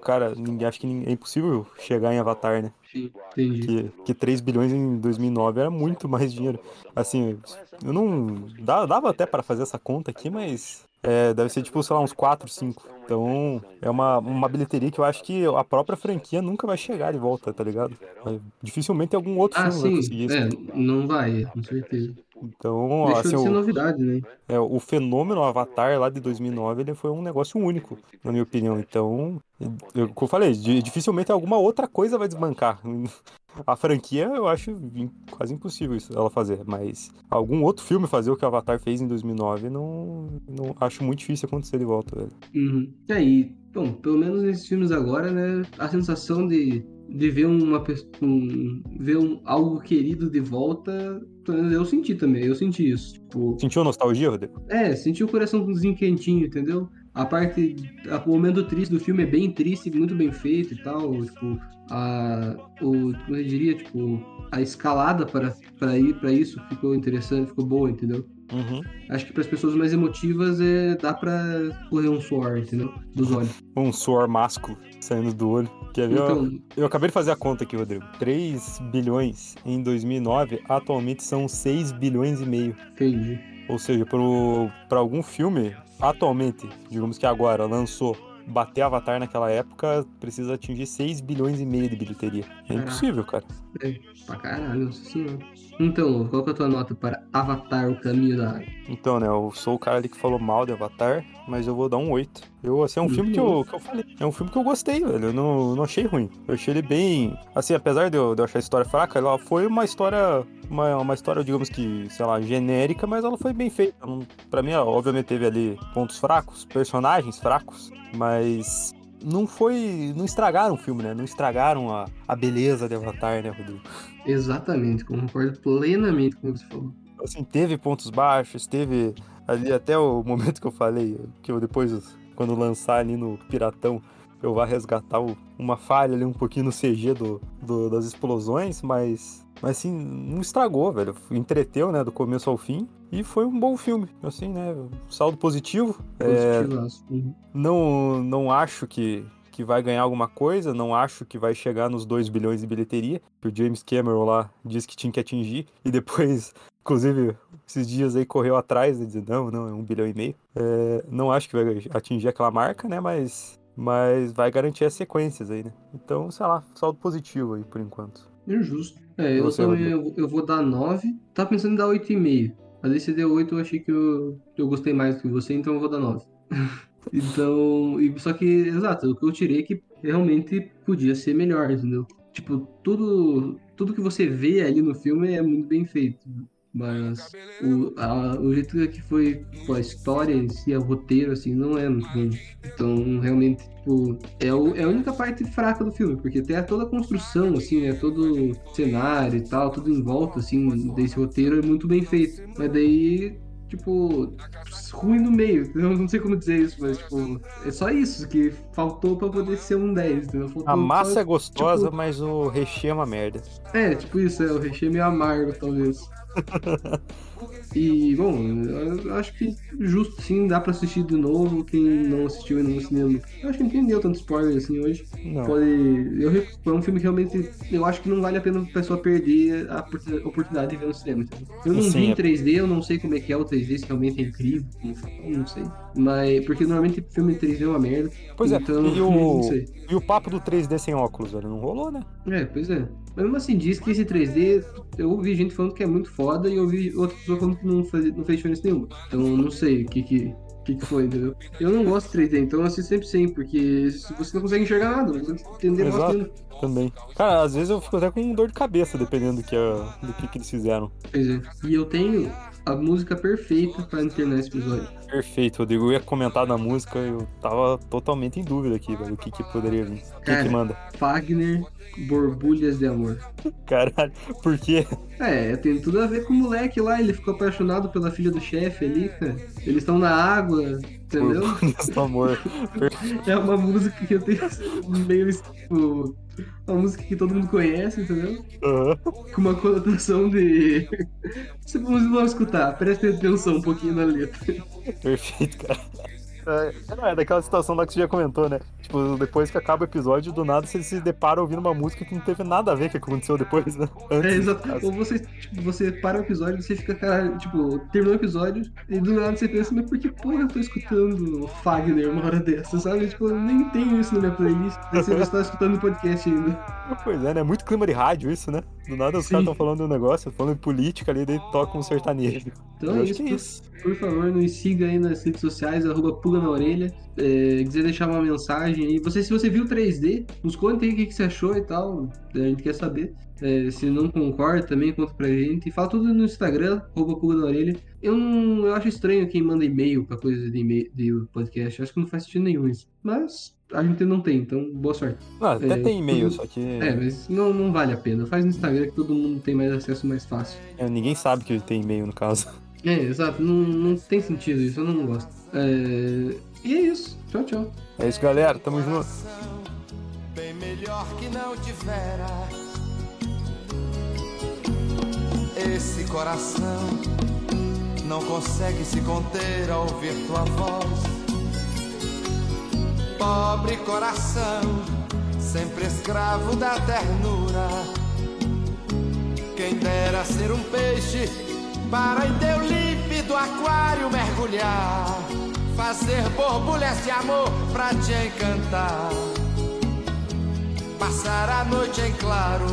cara, ninguém, acho que é impossível chegar em Avatar, né? Sim, entendi. Que, que 3 bilhões em 2009 era muito mais dinheiro. Assim, eu não. dá- Dava até para fazer essa conta aqui, mas. é, deve ser tipo, sei lá, uns 4, 5. Então, é uma, uma bilheteria que eu acho que a própria franquia nunca vai chegar de volta, tá ligado? Dificilmente algum outro Ah, filme vai sim. conseguir isso. É, não vai, com certeza. Então, Deixou assim, de ser o, novidade, né? é, o fenômeno Avatar lá de 2009 ele foi um negócio único, na minha opinião. Então, eu, como eu falei, di- dificilmente alguma outra coisa vai desbancar. A franquia eu acho quase impossível isso ela fazer, mas algum outro filme fazer o que o Avatar fez em 2009 não, não acho muito difícil acontecer de volta, velho. Uhum. E aí, bom, pelo menos nesses filmes agora, né? A sensação de, de ver uma pessoa. Um, ver um, algo querido de volta, eu senti também, eu senti isso. Tipo, Sentiu nostalgia, Rodrigo? É, senti o coraçãozinho quentinho, entendeu? A parte, a- o momento triste do filme é bem triste, muito bem feito e tal. Tipo, a, o, como eu diria, tipo, a escalada para, para ir para isso ficou interessante, ficou boa, entendeu? Uhum. Acho que para as pessoas mais emotivas é, dá para correr um suor, entendeu? Dos olhos. Um suor másculo saindo do olho. Quer ver? Então, Eu acabei de fazer a conta aqui, Rodrigo. 3 bilhões em 2009, atualmente são 6 bilhões e meio. entendi. Ou seja, para algum filme, atualmente, digamos que agora, lançou, bater Avatar naquela época, precisa atingir 6 bilhões e meio de bilheteria. É impossível, cara. É, pra caralho, senhora. Então, qual que é a tua nota para Avatar, o caminho da água? Então, né, eu sou o cara ali que falou mal de Avatar, mas eu vou dar um 8. Eu, assim, é um filme que eu, que eu falei. É um filme que eu gostei, velho. Eu não, não achei ruim. Eu achei ele bem. Assim, apesar de eu, de eu achar a história fraca, ela foi uma história. Uma, uma história, digamos que, sei lá, genérica, mas ela foi bem feita. Não, pra mim, obviamente, teve ali pontos fracos, personagens fracos, mas não foi. Não estragaram o filme, né? Não estragaram a, a beleza de Avatar, né, Rodrigo? Exatamente, concordo plenamente com o que você falou. Assim, teve pontos baixos, teve ali até o momento que eu falei, que eu depois, quando lançar ali no Piratão, eu vá resgatar o, uma falha ali um pouquinho no CG do, do, das explosões, mas. Mas assim, não estragou, velho. Entreteu, né, do começo ao fim. E foi um bom filme, assim, né? Saldo positivo. É, Positivaço. não, não acho que, que vai ganhar alguma coisa, não acho que vai chegar nos 2 bilhões de bilheteria, que o James Cameron lá disse que tinha que atingir, e depois, inclusive, esses dias aí correu atrás e disse, não, não, é um bilhão e meio. É, não acho que vai atingir aquela marca, né, mas, mas vai garantir as sequências aí, né. Então, sei lá, saldo positivo aí, por enquanto. É justo. É, eu também eu, eu vou dar 9. Tava pensando em dar 8,5. Mas aí você deu 8, eu achei que eu, eu gostei mais do que você, então eu vou dar 9. então, e, só que, exato, o que eu tirei é que realmente podia ser melhor, entendeu? Tipo, tudo, tudo que você vê ali no filme é muito bem feito. Mas o, a- o jeito que foi tipo, a história em si, o roteiro, assim, não é muito bom. Então, realmente, tipo, é, o- é a única parte fraca do filme, porque até toda a construção, assim, né, todo o cenário e tal, tudo em volta, assim, desse roteiro é muito bem feito. Mas daí, tipo, ruim no meio, eu não sei como dizer isso, mas, tipo, é só isso que faltou pra poder ser um 10, entendeu? Faltou A massa só- é gostosa, tipo- mas o recheio é uma merda. é, tipo isso, é, o recheio é meio amargo, talvez. E, bom, eu acho que justo sim, dá pra assistir de novo, quem não assistiu ainda no cinema. Eu acho que não entendeu tanto spoiler assim hoje. Não. Pode. Eu, é um filme que realmente. Eu acho que não vale a pena a pessoa perder a opor- oportunidade de ver no cinema. Eu não Sim, vi em é- 3D, eu não sei como é que é o 3D, se realmente é incrível, não sei. Mas. Porque normalmente filme em 3D é uma merda. Pois é, então, e não o, e o papo do 3D sem óculos, velho, não rolou, né? É, pois é. Mas mesmo assim, diz que esse 3D, eu ouvi gente falando que é muito foda e eu ouvi outra pessoa falando que não fez, não fez diferença nenhuma. Então não sei o que que, que que foi, entendeu? Eu não gosto de 3D, então eu assisto sempre sem, porque você não consegue enxergar nada, não consegue entender Exato. Também. Cara, às vezes eu fico até com dor de cabeça, dependendo do que, do que, que eles fizeram. Pois é. E eu tenho a música perfeita pra internar esse episódio. Perfeito, Rodrigo. Eu ia comentar da música, eu tava totalmente em dúvida aqui, velho. O que que poderia vir? O que que manda? Fagner, Borbulhas de Amor. Caralho, por quê? É, tem tudo a ver com o moleque lá, ele ficou apaixonado pela filha do chefe ali, cara. Eles estão na água, entendeu? Borbulhas do amor. É uma música que eu tenho meio tipo. Uma música que todo mundo conhece, entendeu? Aham. Com uma conotação de. Vamos, escutar, preste atenção um pouquinho na letra. Perfeito, cara. É, não, é daquela situação lá que você já comentou, né? Tipo, depois que acaba o episódio, do nada você se depara ouvindo uma música que não teve nada a ver com o que aconteceu depois, né? Antes, É, exato. Ou você, tipo, você para o episódio, você fica, cara, tipo, terminou o episódio, e do nada você pensa, mas por que porra eu tô escutando Fagner uma hora dessa, sabe? Tipo, eu nem tenho isso na minha playlist. Aí você está escutando o podcast ainda. Pois é, né? Muito clima de rádio isso, né? Do nada os Sim. caras estão falando de um negócio, falando de política ali, daí toca um sertanejo. Então é acho isso, é por- isso. Por favor, nos siga aí nas redes sociais, arroba Pulga na Orelha. É, quiser deixar uma mensagem aí. Você, se você viu 3D, nos conta aí o que, que você achou e tal. A gente quer saber. É, se não concorda, também conta pra gente. E fala tudo no Instagram, arroba Pulga na Orelha. Eu, não, eu acho estranho quem manda e-mail pra coisa de, e-mail, de podcast. Eu acho que não faz sentido nenhum isso. Mas a gente não tem, então boa sorte. Ah, até É, tem e-mail, tudo- só que É, mas não, não vale a pena. Faz no Instagram que todo mundo tem mais acesso mais fácil. é, ninguém sabe que tem e-mail no caso. É, exato. Não, não tem sentido isso, eu não gosto. É... E é isso. Tchau, tchau. É isso, galera. Tamo junto. Bem melhor que não tivera Esse coração não consegue se conter ao ouvir tua voz Pobre coração, sempre escravo da ternura. Quem dera ser um peixe para em teu límpido aquário mergulhar. Fazer borbulhas de amor pra te encantar. Passar a noite em claro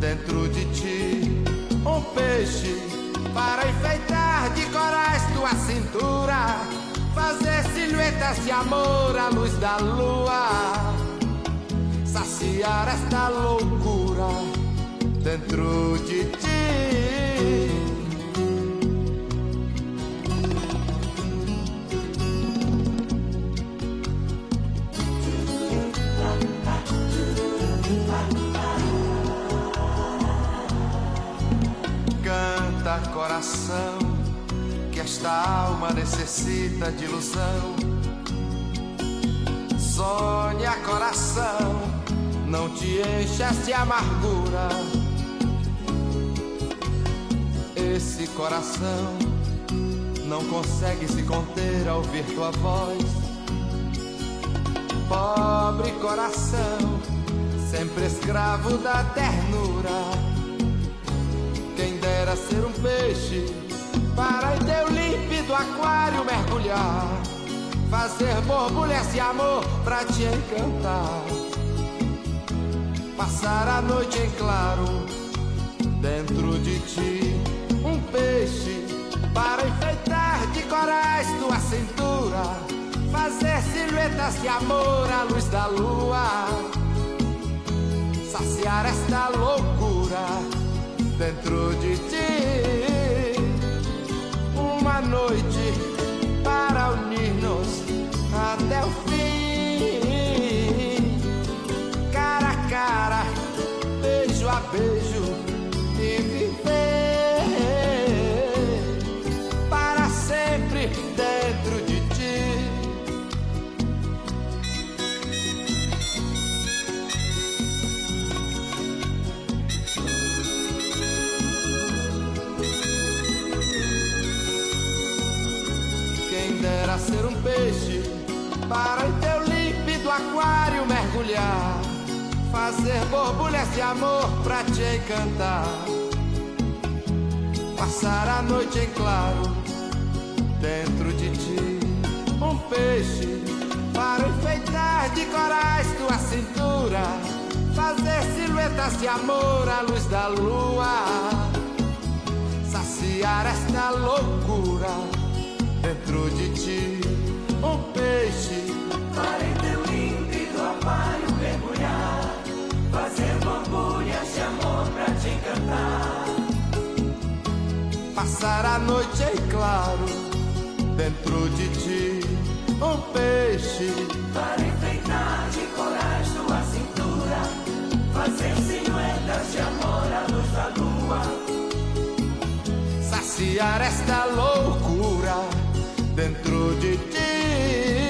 dentro de ti, um peixe para enfeitar de corais tua cintura, fazer silhuetas de amor à luz da lua, saciar esta loucura dentro de ti. Canta coração, esta alma necessita de ilusão. Sonha coração, não te enchas de amargura. Esse coração não consegue se conter ao ouvir tua voz. Pobre coração, sempre escravo da ternura. Quem dera ser um peixe para em teu límpido aquário mergulhar, fazer borbulhas de amor pra te encantar, passar a noite em claro dentro de ti, um peixe. Para enfeitar de corais tua cintura, fazer silhuetas de amor à luz da lua, saciar esta loucura dentro de ti. Uma noite fazer borbulhas de amor pra te encantar, passar a noite em claro dentro de ti, um peixe para enfeitar de corais tua cintura, fazer silhuetas de amor à luz da lua, saciar esta loucura dentro de ti. Um peixe Para em teu límpido aquário Passar a noite em claro, dentro de ti um peixe. Para enfeitar de coragem tua cintura, fazer silhuetas de amor à luz da lua. Saciar esta loucura dentro de ti.